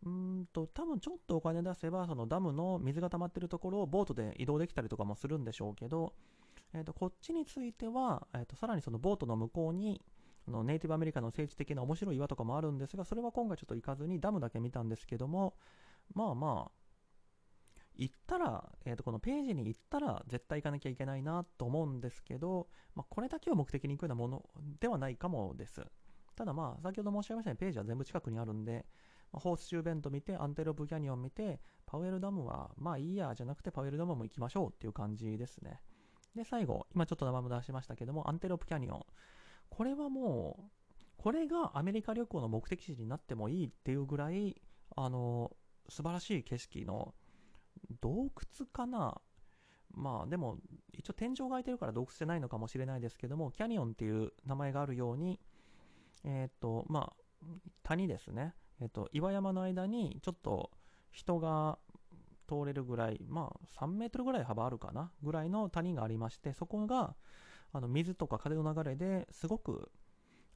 うんと多分ちょっとお金出せばそのダムの水が溜まってるところをボートで移動できたりとかもするんでしょうけど、えー、とこっちについては、えー、とさらにそのボートの向こうにあのネイティブアメリカの政治的な面白い岩とかもあるんですがそれは今回ちょっと行かずにダムだけ見たんですけどもまあまあ行ったら、えー、とこのページに行ったら絶対行かなきゃいけないなと思うんですけど、まあ、これだけを目的に行くようなものではないかもです。ただまあ先ほど申し上げましたようにページは全部近くにあるんでま、ホースシューベント見て、アンテロープキャニオン見て、パウエルダムは、まあいいや、じゃなくてパウエルダムも行きましょうっていう感じですね。で、最後、今ちょっと名前も出しましたけども、アンテロープキャニオン。これはもう、これがアメリカ旅行の目的地になってもいいっていうぐらい、あの、素晴らしい景色の洞窟かな？まあでも一応天井が開いてるから洞窟じゃないのかもしれないですけどもキャニオンっていう名前があるようにえっ、とまあ谷ですね。えっと、岩山の間にちょっと人が通れるぐらい、まあ3メートルぐらい幅あるかな？ぐらいの谷がありまして、そこがあの水とか風の流れですごく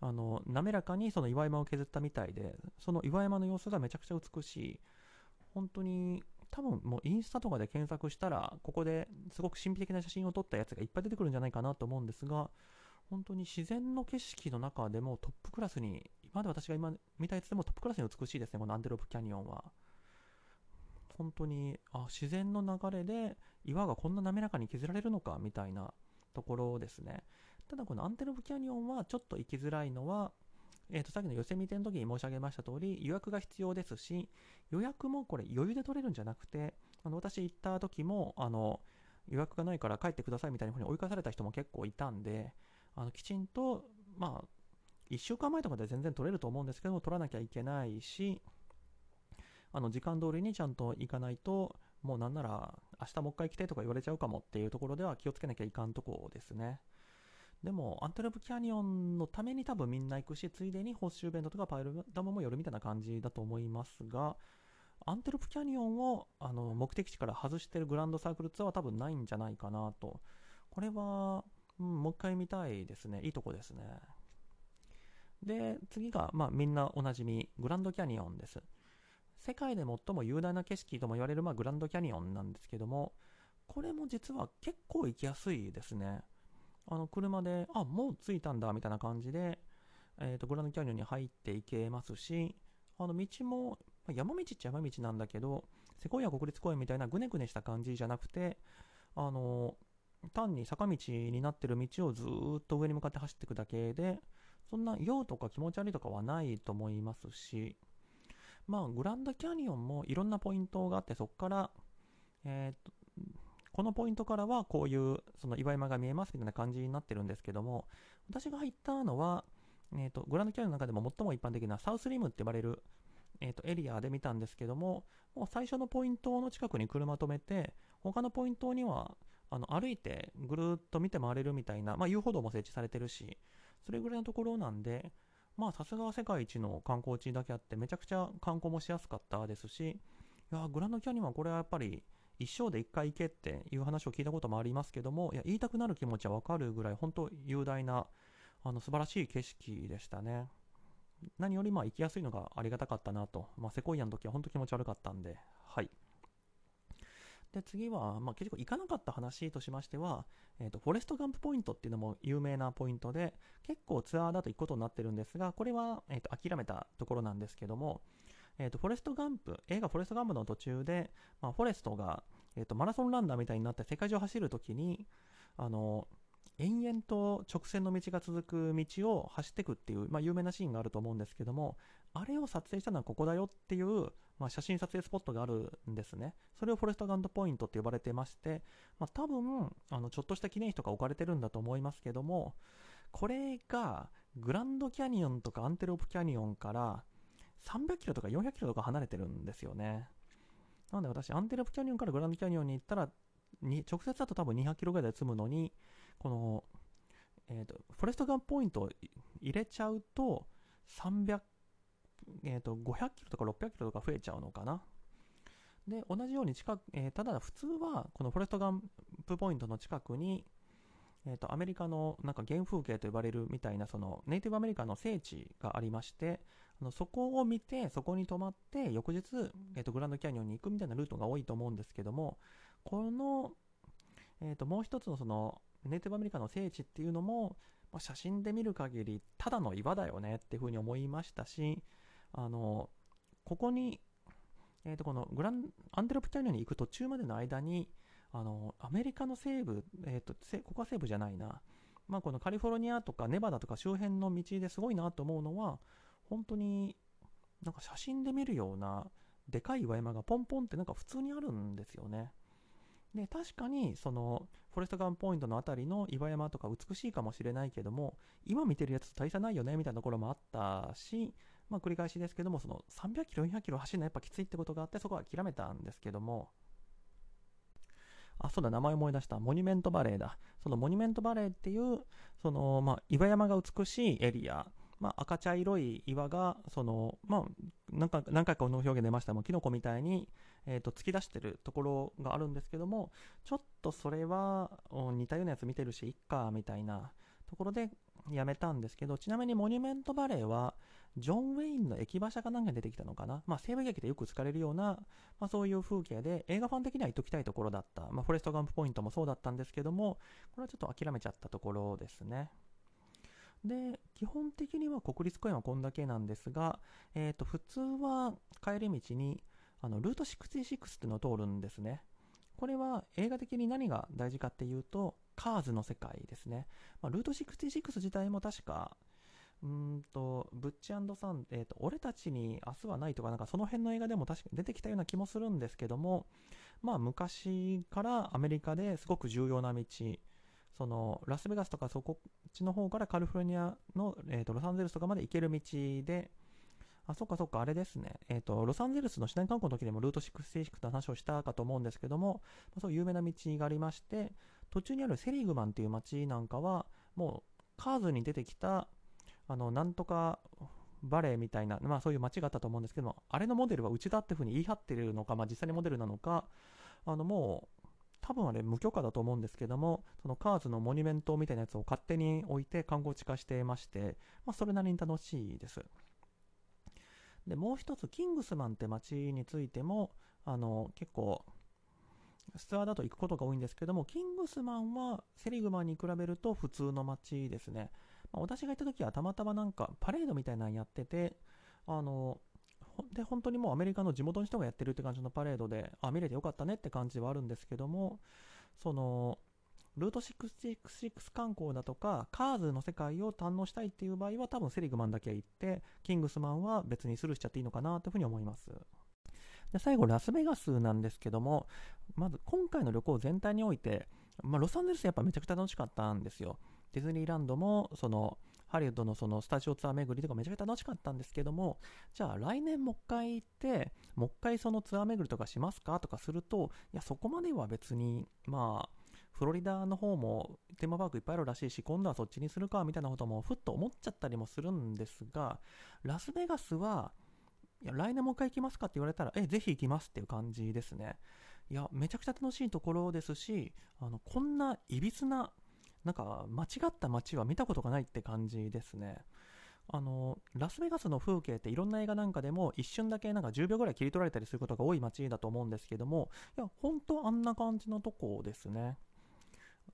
あの滑らかにその岩山を削ったみたいで、その岩山の様子がめちゃくちゃ美しい。本当に多分もうインスタとかで検索したら、ここですごく神秘的な写真を撮ったやつがいっぱい出てくるんじゃないかなと思うんですが、本当に自然の景色の中でもトップクラスに今まで私が今見たやつでもトップクラスに美しいですね、このアンテロープキャニオンは。本当に、あ、自然の流れで岩がこんな滑らかに削られるのかみたいなところですね。ただこのアンテロープキャニオンはちょっと行きづらいのは、えー、とさっきの寄せ見ての時に申し上げました通り予約が必要ですし予約もこれ余裕で取れるんじゃなくてあの私行った時もあの予約がないから帰ってくださいみたいな風に追い返された人も結構いたんであのきちんとまあ1週間前とかで全然取れると思うんですけども、取らなきゃいけないし、あの時間通りにちゃんと行かないと、もうなんなら明日もう一回来てとか言われちゃうかもっていうところでは気をつけなきゃいかんとこですね。でも、アンテロプキャニオンのために多分みんな行くし、ついでにホースシューベントとかパイルダムも寄るみたいな感じだと思いますが、アンテロプキャニオンをあの目的地から外してるグランドサークルツアーは多分ないんじゃないかなと。これは、うん、もう一回見たいですね。いいとこですね。で、次が、まあ、みんなおなじみ、グランドキャニオンです。世界で最も雄大な景色とも言われる、まあ、グランドキャニオンなんですけども、これも実は結構行きやすいですね。あの、車で、あ、もう着いたんだ、みたいな感じで、えっ、ー、と、グランドキャニオンに入っていけますし、あの、道も、山道っちゃ山道なんだけど、セコイア国立公園みたいなぐねぐねした感じじゃなくて、あの、単に坂道になってる道をずっと上に向かって走っていくだけで、そんな用とか気持ち悪いとかはないと思いますし、まあ、グランドキャニオンもいろんなポイントがあって、そこから、えー、と、このポイントからはこういうその岩山が見えますみたいな感じになってるんですけども、私が入ったのは、えーと、グランドキャニオンの中でも最も一般的なサウスリムって呼ばれる、えーと、エリアで見たんですけども、もう最初のポイントの近くに車止めて、他のポイントにはあの歩いてぐるっと見て回れるみたいな、まあ、遊歩道も設置されてるし、それぐらいのところなんで、まあさすがは世界一の観光地だけあって、めちゃくちゃ観光もしやすかったですし、いや、グランドキャニオンはこれはやっぱり一生で一回行けっていう話を聞いたこともありますけども、いや、言いたくなる気持ちはわかるぐらい、本当雄大な、あの、素晴らしい景色でしたね。何よりまあ行きやすいのがありがたかったなと。まあ、セコイアの時は本当気持ち悪かったんで、はい。で、次は、まあ、結局行かなかった話としましては、えっ、ー、と、フォレストガンプポイントっていうのも有名なポイントで、結構ツアーだと行くことになってるんですが、これは、えっ、ー、と、諦めたところなんですけども、えっ、ー、と、フォレストガンプ、映画フォレストガンプの途中で、まあ、フォレストが、えっ、と、マラソンランナーみたいになって世界中を走るときに、あの、延々と直線の道が続く道を走っていくっていう、まあ、有名なシーンがあると思うんですけども、あれを撮影したのはここだよっていう、まあ、写真撮影スポットがあるんですね。それをフォレストガンドポイントって呼ばれてまして、まあ、多分、あの、ちょっとした記念碑とか置かれてるんだと思いますけども、これが、グランドキャニオンとかアンテロープキャニオンから300キロとか400キロとか離れてるんですよね。なので私、アンテロープキャニオンからグランドキャニオンに行ったら、に直接だと多分200キロぐらいで済むのに、この、えっ、ー、と、フォレストガンポイントを入れちゃうと、300えーと、500キロとか600キロとか増えちゃうのかな。で、同じように近く、えー、ただ普通はこのフォレストガンプポイントの近くに、えーと、アメリカのなんか原風景と呼ばれるみたいなそのネイティブアメリカの聖地がありましてあのそこを見てそこに泊まって翌日、えーと、グランドキャニオンに行くみたいなルートが多いと思うんですけどもこの、えー、ともう一つのそのネイティブアメリカの聖地っていうのも、まあ、写真で見る限りただの岩だよねっていうふうに思いましたしあの、ここに、え、ー、と、このグラン、アンテロプキャニオンに行く途中までの間に、あの、アメリカの西部、えっ、ー、と、ここは西部じゃないな。まあ、このカリフォルニアとかネバダとか周辺の道ですごいなと思うのは、本当になんか写真で見るようなでかい岩山がポンポンってなんか普通にあるんですよね。で、確かにそのフォレストガンポイントの辺りの岩山とか美しいかもしれないけども、今見てるやつと大差ないよねみたいなところもあったし、まあ、繰り返しですけども、その300キロ、400キロ走るのはやっぱきついってことがあって、そこは諦めたんですけども、あ、そうだ、名前思い出した。モニュメントバレーだ。そのモニュメントバレーっていう、その、まあ、岩山が美しいエリア、まあ、赤茶色い岩が、その、まあ、何回何回かこの表現出ましたも、キノコみたいに、えっ、ー、と、突き出してるところがあるんですけども、ちょっとそれは、似たようなやつ見てるし、いっか、みたいなところでやめたんですけど、ちなみにモニュメントバレーは、ジョン・ウェインの駅馬車かなんかに出てきたのかな？まあ、西部劇でよく使われるような、まあ、そういう風景で、映画ファン的には行っときたいところだった。まあ、フォレストガンプポイントもそうだったんですけども、これはちょっと諦めちゃったところですね。で、基本的には国立公園はこんだけなんですが、えっ、ー、と、普通は帰り道に、あの、ルート66っていうのを通るんですね。これは映画的に何が大事かっていうと、カーズの世界ですね。まあ、ルート66自体も確か、うんと、ブッチサン、えっ、ー、と、俺たちに明日はないとか、なんかその辺の映画でも確かに出てきたような気もするんですけども、まあ昔からアメリカですごく重要な道、そのラスベガスとかそこっちの方からカリフォルニアの、えーと、ロサンゼルスとかまで行ける道で、あ、そっかそっか、あれですね。えっ、ー、と、ロサンゼルスの市内観光の時でもルート66の話をしたかと思うんですけども、まあ、そういう有名な道がありまして、途中にあるセリグマンっていう街なんかは、もうカーズに出てきたあの、なんとか、バレーみたいな、まあそういう街があったと思うんですけども、あれのモデルはうちだっていうふうに言い張ってるのか、まあ実際にモデルなのか、あのもう、多分あれ無許可だと思うんですけども、そのカーズのモニュメントみたいなやつを勝手に置いて観光地化していまして、まあそれなりに楽しいです。で、もう一つ、キングスマンって街についても、あの、結構、ツアーだと行くことが多いんですけども、キングスマンはセリグマンに比べると普通の街ですね。まあ、私が行った時はたまたまなんかパレードみたいなのやってて、あの、で、本当にもうアメリカの地元の人がやってるって感じのパレードで、あ、見れてよかったねって感じはあるんですけども、その、ルート666観光だとか、カーズの世界を堪能したいっていう場合は、多分セリグマンだけ行って、キングスマンは別にスルーしちゃっていいのかなというふうに思います。で最後、ラスベガスなんですけども、まず今回の旅行全体において、まあ、ロサンゼルスやっぱめちゃくちゃ楽しかったんですよ。ディズニーランドも、その、ハリウッドのそのスタジオツアー巡りとかめちゃくちゃ楽しかったんですけども、じゃあ来年もう一回行って、もう一回そのツアー巡りとかしますかとかすると、いや、そこまでは別に、まあ、フロリダの方もテーマパークいっぱいあるらしいし、今度はそっちにするかみたいなこともふっと思っちゃったりもするんですが、ラスベガスは、いや、来年もう一回行きますかって言われたら、え、ぜひ行きますっていう感じですね。いや、めちゃくちゃ楽しいところですし、あの、こんないびつな、なんか、間違った街は見たことがないって感じですね。あの、ラスベガスの風景っていろんな映画なんかでも一瞬だけなんか10秒ぐらい切り取られたりすることが多い街だと思うんですけども、いや、本当あんな感じのとこですね。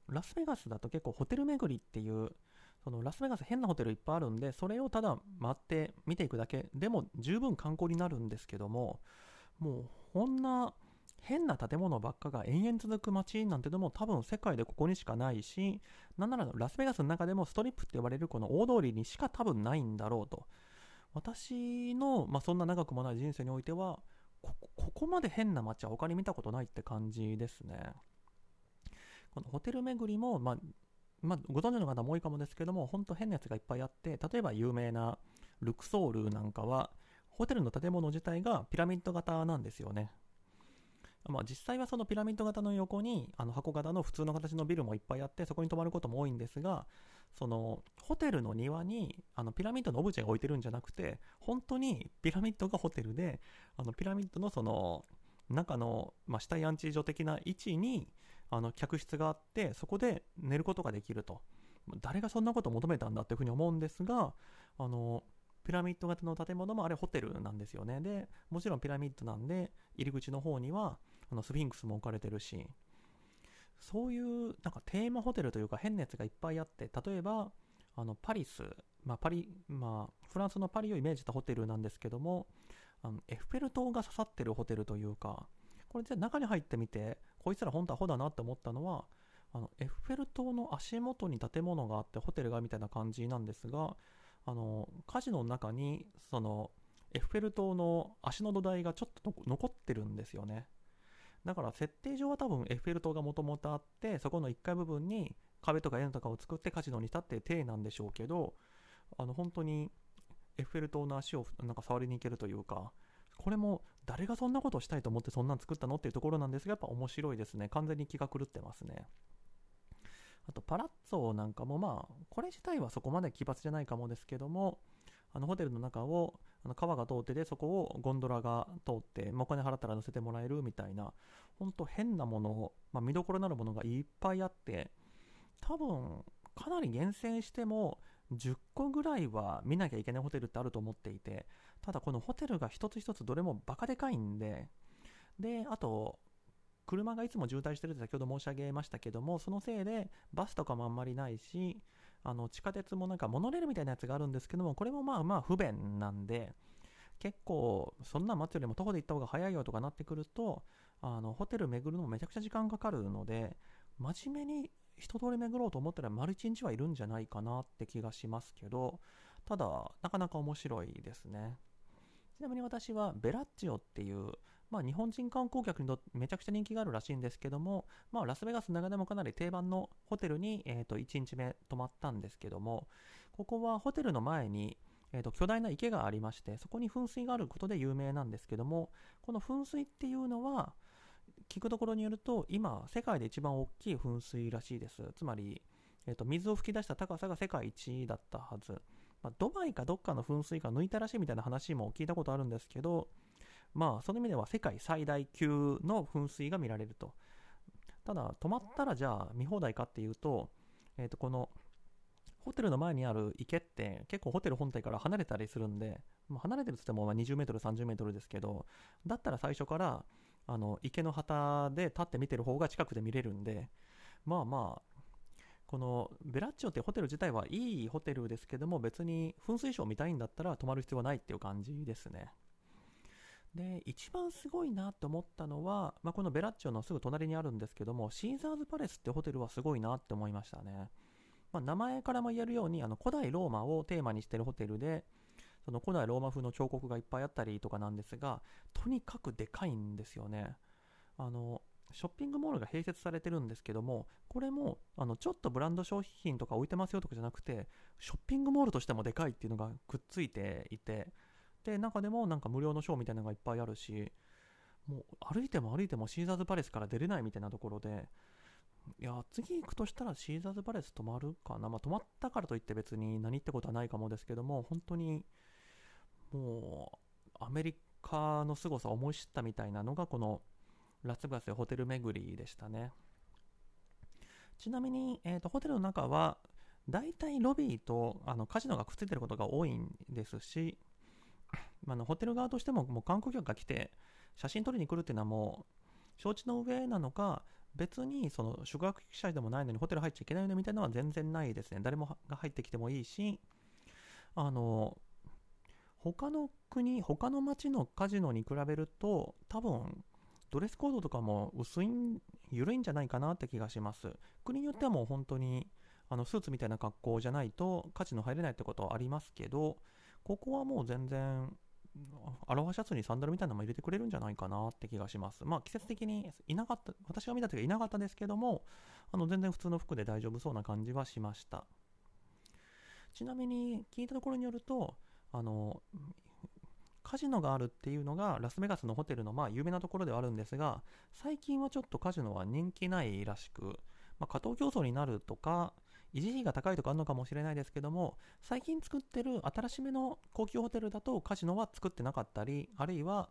ラスベガスだと結構ホテル巡りっていう、そのラスベガス変なホテルいっぱいあるんで、それをただ回って見ていくだけでも十分観光になるんですけども、もうこんな変な建物ばっかが延々続く街なんてのも多分世界でここにしかないし、なんならラスベガスの中でもストリップって呼ばれるこの大通りにしか多分ないんだろうと。私の、まあ、そんな長くもない人生においては、ここまで変な街は他に見たことないって感じですね。このホテル巡りも、まあ、まあ、ご存知の方も多いかもですけども、本当変なやつがいっぱいあって、例えば有名なルクソールなんかは、ホテルの建物自体がピラミッド型なんですよね。まあ、実際はそのピラミッド型の横にあの箱型の普通の形のビルもいっぱいあってそこに泊まることも多いんですがそのホテルの庭にあのピラミッドのオブジェが置いてるんじゃなくて本当にピラミッドがホテルであのピラミッドのその中の、まあ、死体安置所的な位置にあの客室があってそこで寝ることができると。誰がそんなことを求めたんだっていうふうに思うんですがあのピラミッド型の建物もあれホテルなんですよね。でもちろんピラミッドなんで入り口の方にはあのスフィンクスも置かれてるしそういうなんかテーマホテルというか変なやつがいっぱいあって例えばあのパリス、まあパリまあ、フランスのパリをイメージしたホテルなんですけどもあのエッフェル塔が刺さってるホテルというかこれじゃ中に入ってみてこいつら本当アホだなって思ったのはあのエッフェル塔の足元に建物があってホテルがみたいな感じなんですがあのカジノの中にそのエッフェル塔の足の土台がちょっと残ってるんですよね。だから設定上は多分エッフェル塔がもともとあってそこの1階部分に壁とか屋根とかを作ってカジノにしたっていう体なんでしょうけどあの本当にエッフェル塔の足をなんか触りに行けるというかこれも誰がそんなことをしたいと思ってそんなん作ったのっていうところなんですがやっぱ面白いですね。完全に気が狂ってますね。あとパラッツォなんかもまあこれ自体はそこまで奇抜じゃないかもですけどもあのホテルの中をあの川が通っててそこをゴンドラが通ってお金払ったら乗せてもらえるみたいなほんと変なもの、まあ、見どころになるものがいっぱいあって多分かなり厳選しても10個ぐらいは見なきゃいけないホテルってあると思っていてただこのホテルが一つ一つどれもバカでかいんでであと車がいつも渋滞してるって先ほど申し上げましたけどもそのせいでバスとかもあんまりないしあの地下鉄もなんかモノレールみたいなやつがあるんですけどもこれもまあまあ不便なんで結構そんな待つよりも徒歩で行った方が早いよとかなってくるとあのホテル巡るのもめちゃくちゃ時間かかるので真面目に一通り巡ろうと思ったら丸一日はいるんじゃないかなって気がしますけどただなかなか面白いですね。ちなみに私はベラッジオっていうまあ、日本人観光客にとってめちゃくちゃ人気があるらしいんですけども、まあ、ラスベガスの中でもかなり定番のホテルに、えー、と1日目泊まったんですけども、ここはホテルの前に、えー、と巨大な池がありまして、そこに噴水があることで有名なんですけども、この噴水っていうのは、聞くところによると、今、世界で一番大きい噴水らしいです。つまり、えー、と水を噴き出した高さが世界一だったはず。まあ、ドバイかどっかの噴水が抜いたらしいみたいな話も聞いたことあるんですけど、まあ、その意味では世界最大級の噴水が見られると。ただ、泊まったらじゃあ見放題かっていうと、えっ、ー、と、この、ホテルの前にある池って結構ホテル本体から離れたりするんで、まあ、離れてるっつっても20メートル、30メートルですけど、だったら最初からあの池の旗で立って見てる方が近くで見れるんで、まあまあ、このベラッチョってホテル自体はいいホテルですけども、別に噴水ショー見たいんだったら泊まる必要はないっていう感じですね。で、一番すごいなと思ったのは、まあ、このベラッチョのすぐ隣にあるんですけども、シーザーズパレスってホテルはすごいなって思いましたね。まあ、名前からも言えるように、あの古代ローマをテーマにしてるホテルで、その古代ローマ風の彫刻がいっぱいあったりとかなんですが、とにかくでかいんですよね。あの、ショッピングモールが併設されてるんですけども、これも、あの、ちょっとブランド商品とか置いてますよとかじゃなくて、ショッピングモールとしてもでかいっていうのがくっついていて、で、中でもなんか無料のショーみたいなのがいっぱいあるし、もう歩いても歩いてもシーザーズパレスから出れないみたいなところで、いや、次行くとしたらシーザーズパレス泊まるかな？まあ、泊まったからといって別に何ってことはないかもですけども、本当に、もう、アメリカの凄さを思い知ったみたいなのが、このラスベガスホテル巡りでしたね。ちなみに、えーと、ホテルの中は、大体ロビーとあのカジノがくっついてることが多いんですし、まあのホテル側としてももう観光客が来て写真撮りに来るっていうのはもう承知の上なのか別にその宿泊者でもないのにホテル入っちゃいけないよねみたいなのは全然ないですね。誰もが入ってきてもいいし、あの、他の国、他の町のカジノに比べると、多分、ドレスコードとかも薄い、緩いんじゃないかなって気がします。国によってはもう本当に、あの、スーツみたいな格好じゃないとカジノ入れないってことはありますけど、ここはもう全然、アロハシャツにサンダルみたいなのも入れてくれるんじゃないかなって気がします。まあ季節的にいなかった、私が見た時はいなかったですけども、あの全然普通の服で大丈夫そうな感じはしました。ちなみに聞いたところによると、あの、カジノがあるっていうのがラスベガスのホテルのまあ有名なところではあるんですが、最近はちょっとカジノは人気ないらしく、まあ、加藤競争になるとか、維持費が高いとかあるのかもしれないですけども、最近作ってる新しめの高級ホテルだとカジノは作ってなかったり、あるいは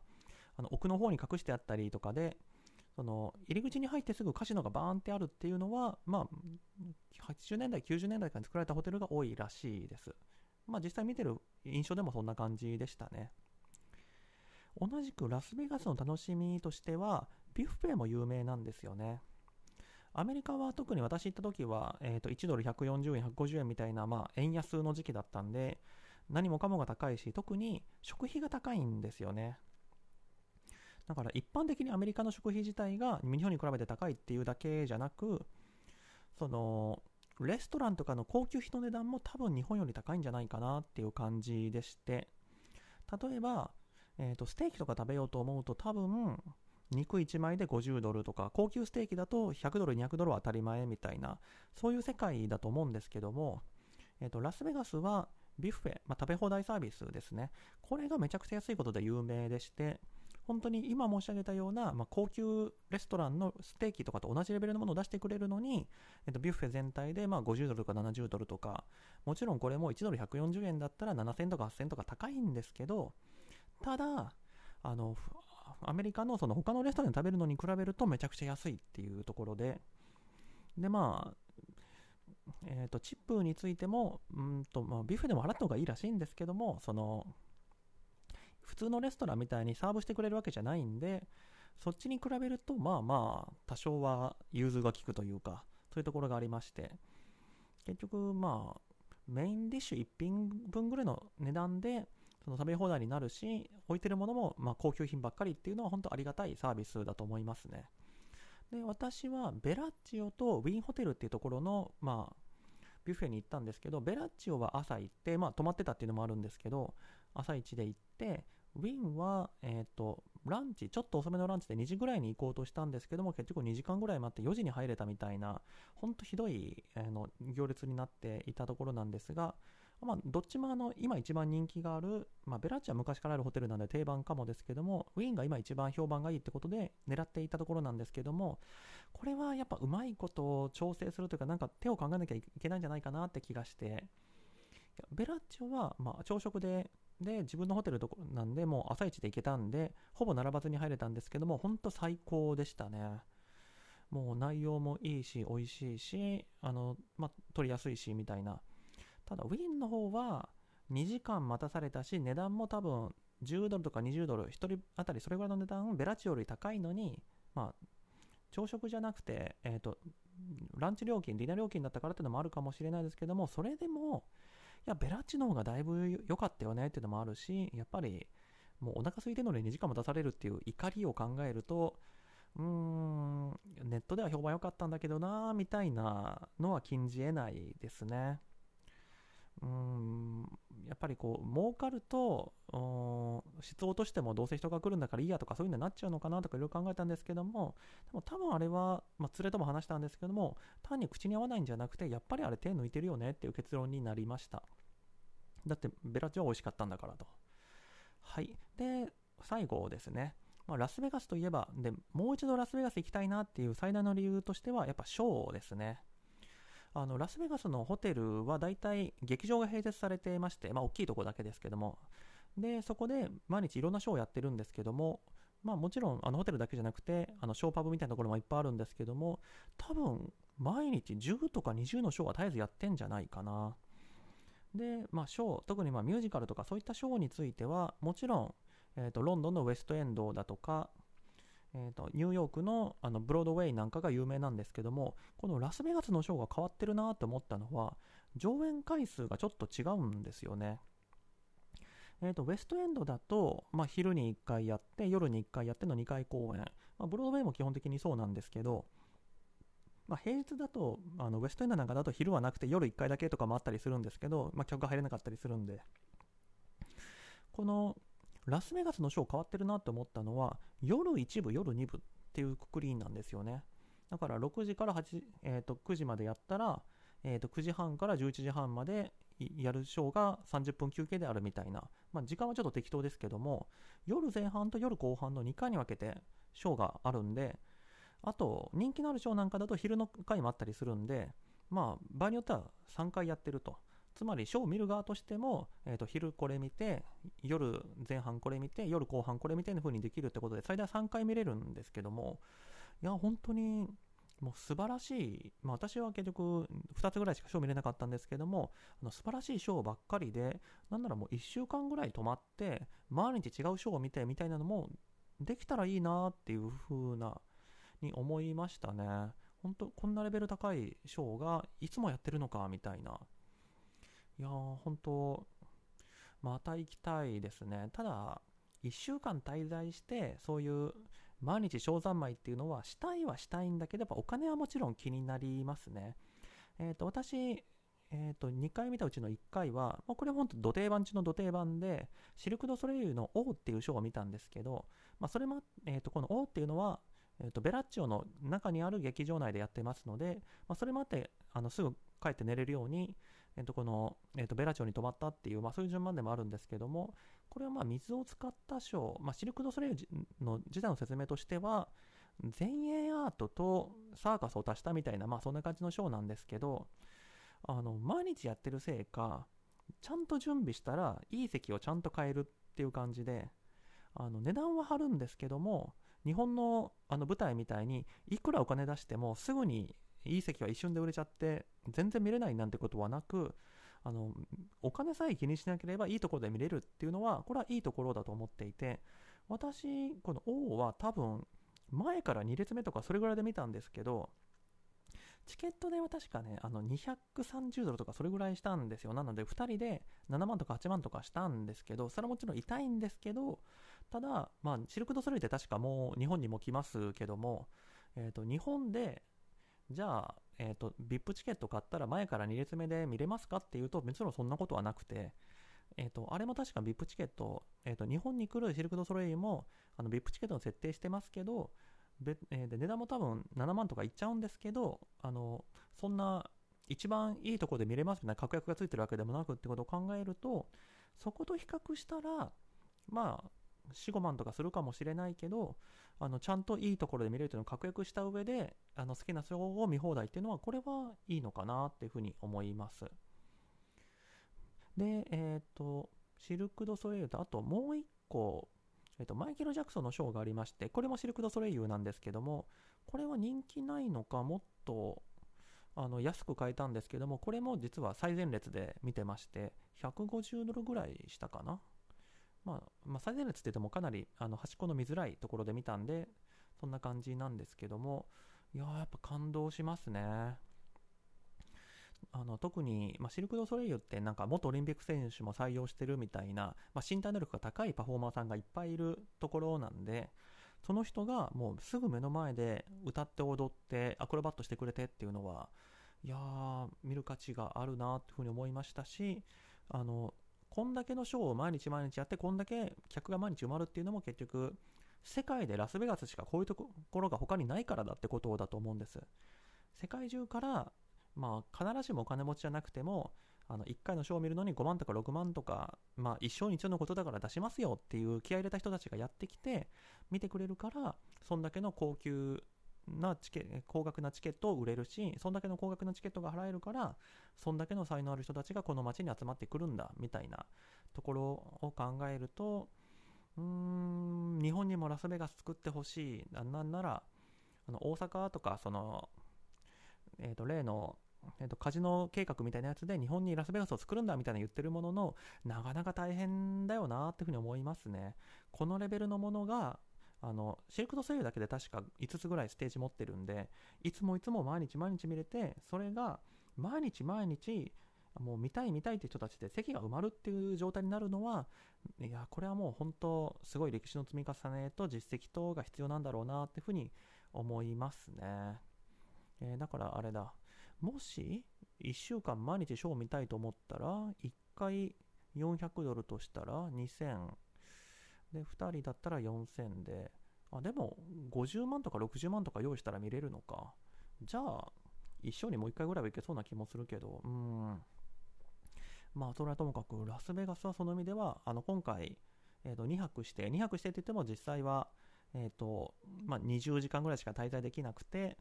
あの奥の方に隠してあったりとかで、その入り口に入ってすぐカジノがバーンってあるっていうのは、まあ、80年代、90年代から作られたホテルが多いらしいです。まあ実際見てる印象でもそんな感じでしたね。同じくラスベガスの楽しみとしては、ビュッフェも有名なんですよね。アメリカは特に私行った時は、えー、と1ドル140円、150円みたいな、まあ、円安の時期だったんで、何もかもが高いし、特に食費が高いんですよね。だから一般的にアメリカの食費自体が日本に比べて高いっていうだけじゃなく、その、レストランとかの高級費の値段も多分日本より高いんじゃないかなっていう感じでして、例えば、えー、とステーキとか食べようと思うと多分肉1枚で50ドルとか、高級ステーキだと100ドル、200ドルは当たり前みたいな、そういう世界だと思うんですけども、えっ、ー、と、ラスベガスはビュッフェ、まあ、食べ放題サービスですね。これがめちゃくちゃ安いことで有名でして、本当に今申し上げたような、まあ、高級レストランのステーキとかと同じレベルのものを出してくれるのに、えっと、ビュッフェ全体でまあ50ドルとか70ドルとか、もちろんこれも1ドル140円だったら7000とか8000とか高いんですけど、ただ、あの、アメリカのその他のレストランで食べるのに比べるとめちゃくちゃ安いっていうところで、で、まあ、え、ー、と、チップについても、うんと、まあ、ビュッフェでも払った方がいいらしいんですけども、その、普通のレストランみたいにサーブしてくれるわけじゃないんで、そっちに比べると、まあまあ、多少は融通が利くというか、そういうところがありまして、結局、まあ、メインディッシュ1品分ぐらいの値段で、その食べ放題になるし、置いてるものもま高級品ばっかりっていうのは本当ありがたいサービスだと思いますね。で、私はベラッジオとウィンホテルっていうところの、まあ、ビュッフェに行ったんですけど、ベラッジオは朝行って、まあ泊まってたっていうのもあるんですけど、朝一で行って、ウィンは、えっ、ー、と、ランチ、ちょっと遅めのランチで2時ぐらいに行こうとしたんですけども、結局2時間ぐらい待って4時に入れたみたいな、ほんとひどい、あの行列になっていたところなんですが、まあ、どっちもあの今一番人気がある、まあ、ベラッチは昔からあるホテルなんで定番かもですけども、ウィーンが今一番評判がいいってことで狙っていたところなんですけども、これはやっぱうまいことを調整するというか、なんか手を考えなきゃいけないんじゃないかなって気がして、ベラッチは、まあ、朝食でで自分のホテルとこなんでもう朝一で行けたんでほぼ並ばずに入れたんですけども本当最高でしたね。もう内容もいいし美味しいしあの、まあ、取りやすいしみたいな。ただウィーンの方は2時間待たされたし値段も多分10ドルとか20ドル1人当たりそれぐらいの値段ベラチオより高いのにまあ朝食じゃなくて、えーと、ランチ料金ディナー料金だったからっていうのもあるかもしれないですけどもそれでもいやベラッチの方がだいぶ良かったよねっていうのもあるしやっぱりもうお腹空いてるのに2時間待たされるっていう怒りを考えるとうーんネットでは評判良かったんだけどなみたいなのは禁じ得ないですね。うんやっぱりこう儲かると質を落としてもどうせ人が来るんだからいいやとかそういうのになっちゃうのかなとかいろいろ考えたんですけどもでも多分あれは、まあ、連れとも話したんですけども単に口に合わないんじゃなくてやっぱりあれ手抜いてるよねっていう結論になりました。だってベラチオは美味しかったんだからと。はい。で最後ですね。まあ、ラスベガスといえばでもう一度ラスベガス行きたいなっていう最大の理由としてはやっぱショーですね。あのラスベガスのホテルは大体劇場が併設されていまして、まあ、大きいとこだけですけども。でそこで毎日いろんなショーをやってるんですけども、まあ、もちろんあのホテルだけじゃなくてあのショーパブみたいなところもいっぱいあるんですけども多分毎日10とか20のショーは絶えずやってんじゃないかな。で、まあ、ショー特にまミュージカルとかそういったショーについてはもちろん、えーとロンドンのウエストエンドだとかえーと、ニューヨークのあのブロードウェイなんかが有名なんですけどもこのラスベガスのショーが変わってるなと思ったのは上演回数がちょっと違うんですよね。えーと、ウエストエンドだと、まあ、昼に1回やって夜に1回やっての2回公演、まあ、ブロードウェイも基本的にそうなんですけど、まあ、平日だとあのウエストエンドなんかだと昼はなくて夜1回だけとかもあったりするんですけど、まあ、客が入れなかったりするんでこのラスベガスのショー変わってるなって思ったのは夜1部夜2部っていうくくりなんですよね。だから6時から8、えー、と9時までやったら、えー、と9時半から11時半までやるショーが30分休憩であるみたいな、まあ、時間はちょっと適当ですけども夜前半と夜後半の2回に分けてショーがあるんであと人気のあるショーなんかだと昼の回もあったりするんでまあ場合によっては3回やってると。つまりショーを見る側としても、えー、と昼これ見て夜前半これ見て夜後半これ見ての風にできるってことで最大3回見れるんですけどもいや本当にもう素晴らしい、まあ、私は結局2つぐらいしかショー見れなかったんですけどもあの素晴らしいショーばっかりでなんならもう1週間ぐらい泊まって毎日違うショーを見てみたいなのもできたらいいなっていう風なに思いましたね。本当こんなレベル高いショーがいつもやってるのかみたいな。いやー、本当また行きたいですね。ただ、1週間滞在して、そういう毎日小三昧っていうのは、したいはしたいんだけど、やっぱお金はもちろん気になりますね。えっ、ー、と、私、えー、と2回見たうちの1回は、もうこれ本当、土定番中の土定番で、シルク・ド・ソレイユの王っていうショーを見たんですけど、まあ、それも、えー、とこの王っていうのは、えー、とベラッチオの中にある劇場内でやってますので、まあ、それもあってあのすぐ帰って寝れるように、えー、とこの、えー、とベラ町に泊まったっていう、まあ、そういう順番でもあるんですけどもこれはまあ水を使ったショー、まあ、シルク・ド・ソレイユの時代の説明としては前衛アートとサーカスを足したみたいな、まあ、そんな感じのショーなんですけどあの毎日やってるせいかちゃんと準備したらいい席をちゃんと買えるっていう感じであの値段は張るんですけども日本のあの舞台みたいにいくらお金出してもすぐにいい席は一瞬で売れちゃって全然見れないなんてことはなくあのお金さえ気にしなければいいところで見れるっていうのはこれはいいところだと思っていて私この王は多分前から2列目とかそれぐらいで見たんですけどチケット代は確かね、あの230ドルとかそれぐらいしたんですよ。なので、2人で7万とか8万とかしたんですけど、それはもちろん痛いんですけど、ただ、まあ、シルク・ド・ソレイって確かもう日本にも来ますけども、えー、と日本でじゃあ、えっ、ー、と、VIP チケット買ったら前から2列目で見れますかっていうと、もちろんそんなことはなくて、えっ、ー、と、あれも確か VIP チケット、えっ、ー、と、日本に来るシルク・ド・ソレイユも、あの、VIP チケットを設定してますけど、えー、で値段も多分7万とかいっちゃうんですけど、あの、そんな一番いいところで見れますみたいな確約がついてるわけでもなくってことを考えると、そこと比較したら、まあ、4、5万とかするかもしれないけど、あのちゃんといいところで見れるというのを確約した上で、あの好きな賞を見放題っていうのは、これはいいのかなっていうふうに思います。で、えっ、と、シルク・ド・ソレイユと、あともう一個、えっ、と、マイケル・ジャクソンのショーがありまして、これもシルク・ド・ソレイユなんですけども、これは人気ないのか、もっと、あの安く買えたんですけども、これも実は最前列で見てまして、150ドルぐらいしたかな。まあ、まあ、最前列って言ってもかなりあの端っこの見づらいところで見たんで、そんな感じなんですけども、いや、やっぱ感動しますね。あの特に、まあ、シルク・ド・ソレイユってなんか元オリンピック選手も採用してるみたいな、まあ、身体能力が高いパフォーマーさんがいっぱいいるところなんでその人がもうすぐ目の前で歌って踊ってアクロバットしてくれてっていうのはいやー見る価値があるなっていうふうに思いましたしあのこんだけのショーを毎日毎日やってこんだけ客が毎日埋まるっていうのも結局世界でラスベガスしかこういうところが他にないからだってことだと思うんです。世界中からまあ、必ずしもお金持ちじゃなくても、あの1回のショーを見るのに5万とか6万とか、まあ、一生に一度のことだから出しますよっていう気合い入れた人たちがやってきて見てくれるからそんだけの高級なチケ高額なチケットを売れるしそんだけの高額なチケットが払えるからそんだけの才能ある人たちがこの街に集まってくるんだみたいなところを考えるとうーん日本にもラスベガス作ってほしい。なんならあの大阪とかその、えー、と例のえー、とカジノ計画みたいなやつで日本にラスベガスを作るんだみたいな言ってるもののなかなか大変だよなっていうふうに思いますね。このレベルのものがあのシルク・ド・ソレイユだけで確か5つぐらいステージ持ってるんでいつもいつも毎日毎日見れてそれが毎日毎日もう見たい見たいって人たちで席が埋まるっていう状態になるのはいやこれはもう本当すごい歴史の積み重ねと実績とが必要なんだろうなっていうふうに思いますね、えー、だからあれだ。もし1週間毎日ショーを見たいと思ったら1回400ドルとしたら2000で2人だったら4000で。あでも50万とか60万とか用意したら見れるのか。じゃあ一生にもう1回ぐらいはいけそうな気もするけど。うん。まあそれはともかくラスベガスはその意味ではあの今回、えー、と2泊して2泊してって言っても実際はえーとまあ、20時間ぐらいしか滞在できなくて、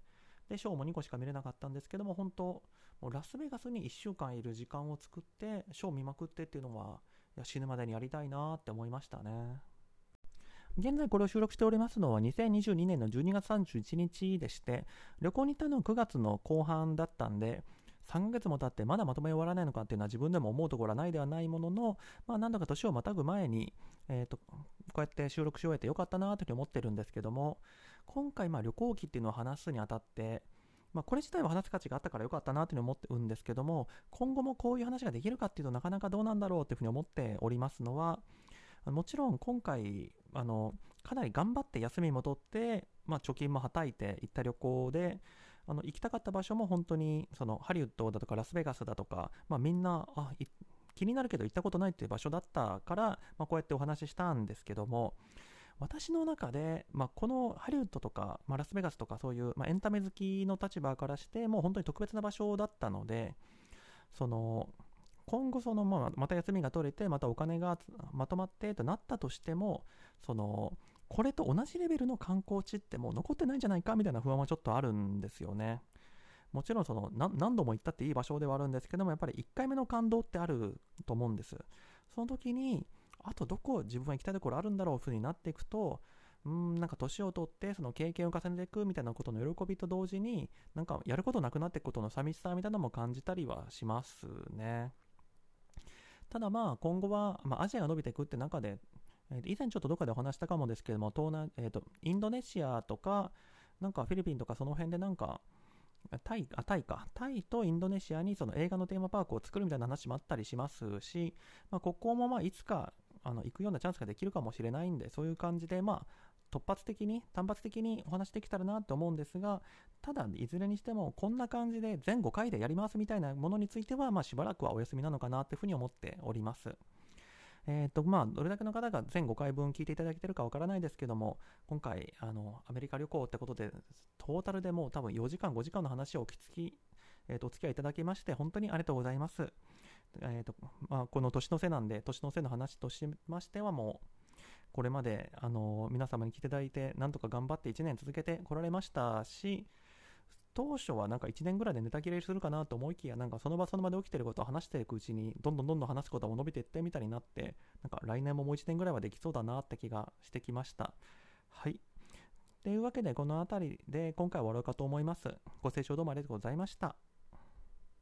で、ショーも2個しか見れなかったんですけども、本当、もうラスベガスに1週間いる時間を作って、ショー見まくってっていうのは、いや死ぬまでにやりたいなって思いましたね。現在これを収録しておりますのは2022年の12月31日でして、旅行に行ったのは9月の後半だったんで、3ヶ月も経ってまだまとめ終わらないのかっていうのは自分でも思うところはないではないものの、まあ、何度か年をまたぐ前に、えーと、こうやって収録し終えてよかったなというふうに思ってるんですけども、今回まあ旅行記っていうのを話すにあたって、まあ、これ自体は話す価値があったからよかったなというふうに思ってるんですけども、今後もこういう話ができるかっていうとなかなかどうなんだろうというふうに思っておりますのは、もちろん今回、あの、かなり頑張って休みも取って、まあ、貯金もはたいて行った旅行で、あの行きたかった場所も本当にそのハリウッドだとかラスベガスだとか、まあ、みんなあ気になるけど行ったことないっていう場所だったから、まあ、こうやってお話ししたんですけども私の中で、まあ、このハリウッドとか、まあ、ラスベガスとかそういう、ま、エンタメ好きの立場からしてもう本当に特別な場所だったのでその今後その、ま、また休みが取れてまたお金がまとまってとなったとしてもそのこれと同じレベルの観光地ってもう残ってないんじゃないかみたいな不安はちょっとあるんですよね。もちろんその何度も行ったっていい場所ではあるんですけどもやっぱり1回目の感動ってあると思うんです。その時にあとどこ自分は行きたいところあるんだろうふうになっていくと、うん、なんか年を取ってその経験を重ねていくみたいなことの喜びと同時に、なんかやることなくなっていくことの寂しさみたいなのも感じたりはしますね。ただまあ今後は、まあ、アジアが伸びていくって中で、えー、以前ちょっとどっかでお話したかもですけども、東南、えーと、インドネシアとか、なんかフィリピンとかその辺でなんか、タイ、あ、タイか。タイとインドネシアにその映画のテーマパークを作るみたいな話もあったりしますし、まあ、ここもまあいつかあの行くようなチャンスができるかもしれないんで、そういう感じで、まあ、突発的に、単発的にお話できたらなと思うんですが、ただ、いずれにしても、こんな感じで全5回でやりますみたいなものについては、まあ、しばらくはお休みなのかなというふうに思っております。えっ、ー、と、まあ、どれだけの方が全5回分聞いていただけてるかわからないですけども、今回、あの、アメリカ旅行ってことで、トータルでもう多分4時間、5時間の話をお聞き、えっ、ー、と、お付き合いいただきまして、本当にありがとうございます。えーとまあ、この年の瀬なんで、年の瀬の話としましては、もう、これまで、あの皆様に来ていただいて、なんとか頑張って1年続けてこられましたし、当初はなんか1年ぐらいでネタ切れするかなと思いきや、なんかその場その場で起きてることを話していくうちに、どんどんどんどん話すことも伸びていってみたいになって、なんか来年ももう1年ぐらいはできそうだなって気がしてきました。はい。というわけで、この辺りで今回は終わろうかと思います。ご清聴どうもありがとうございました。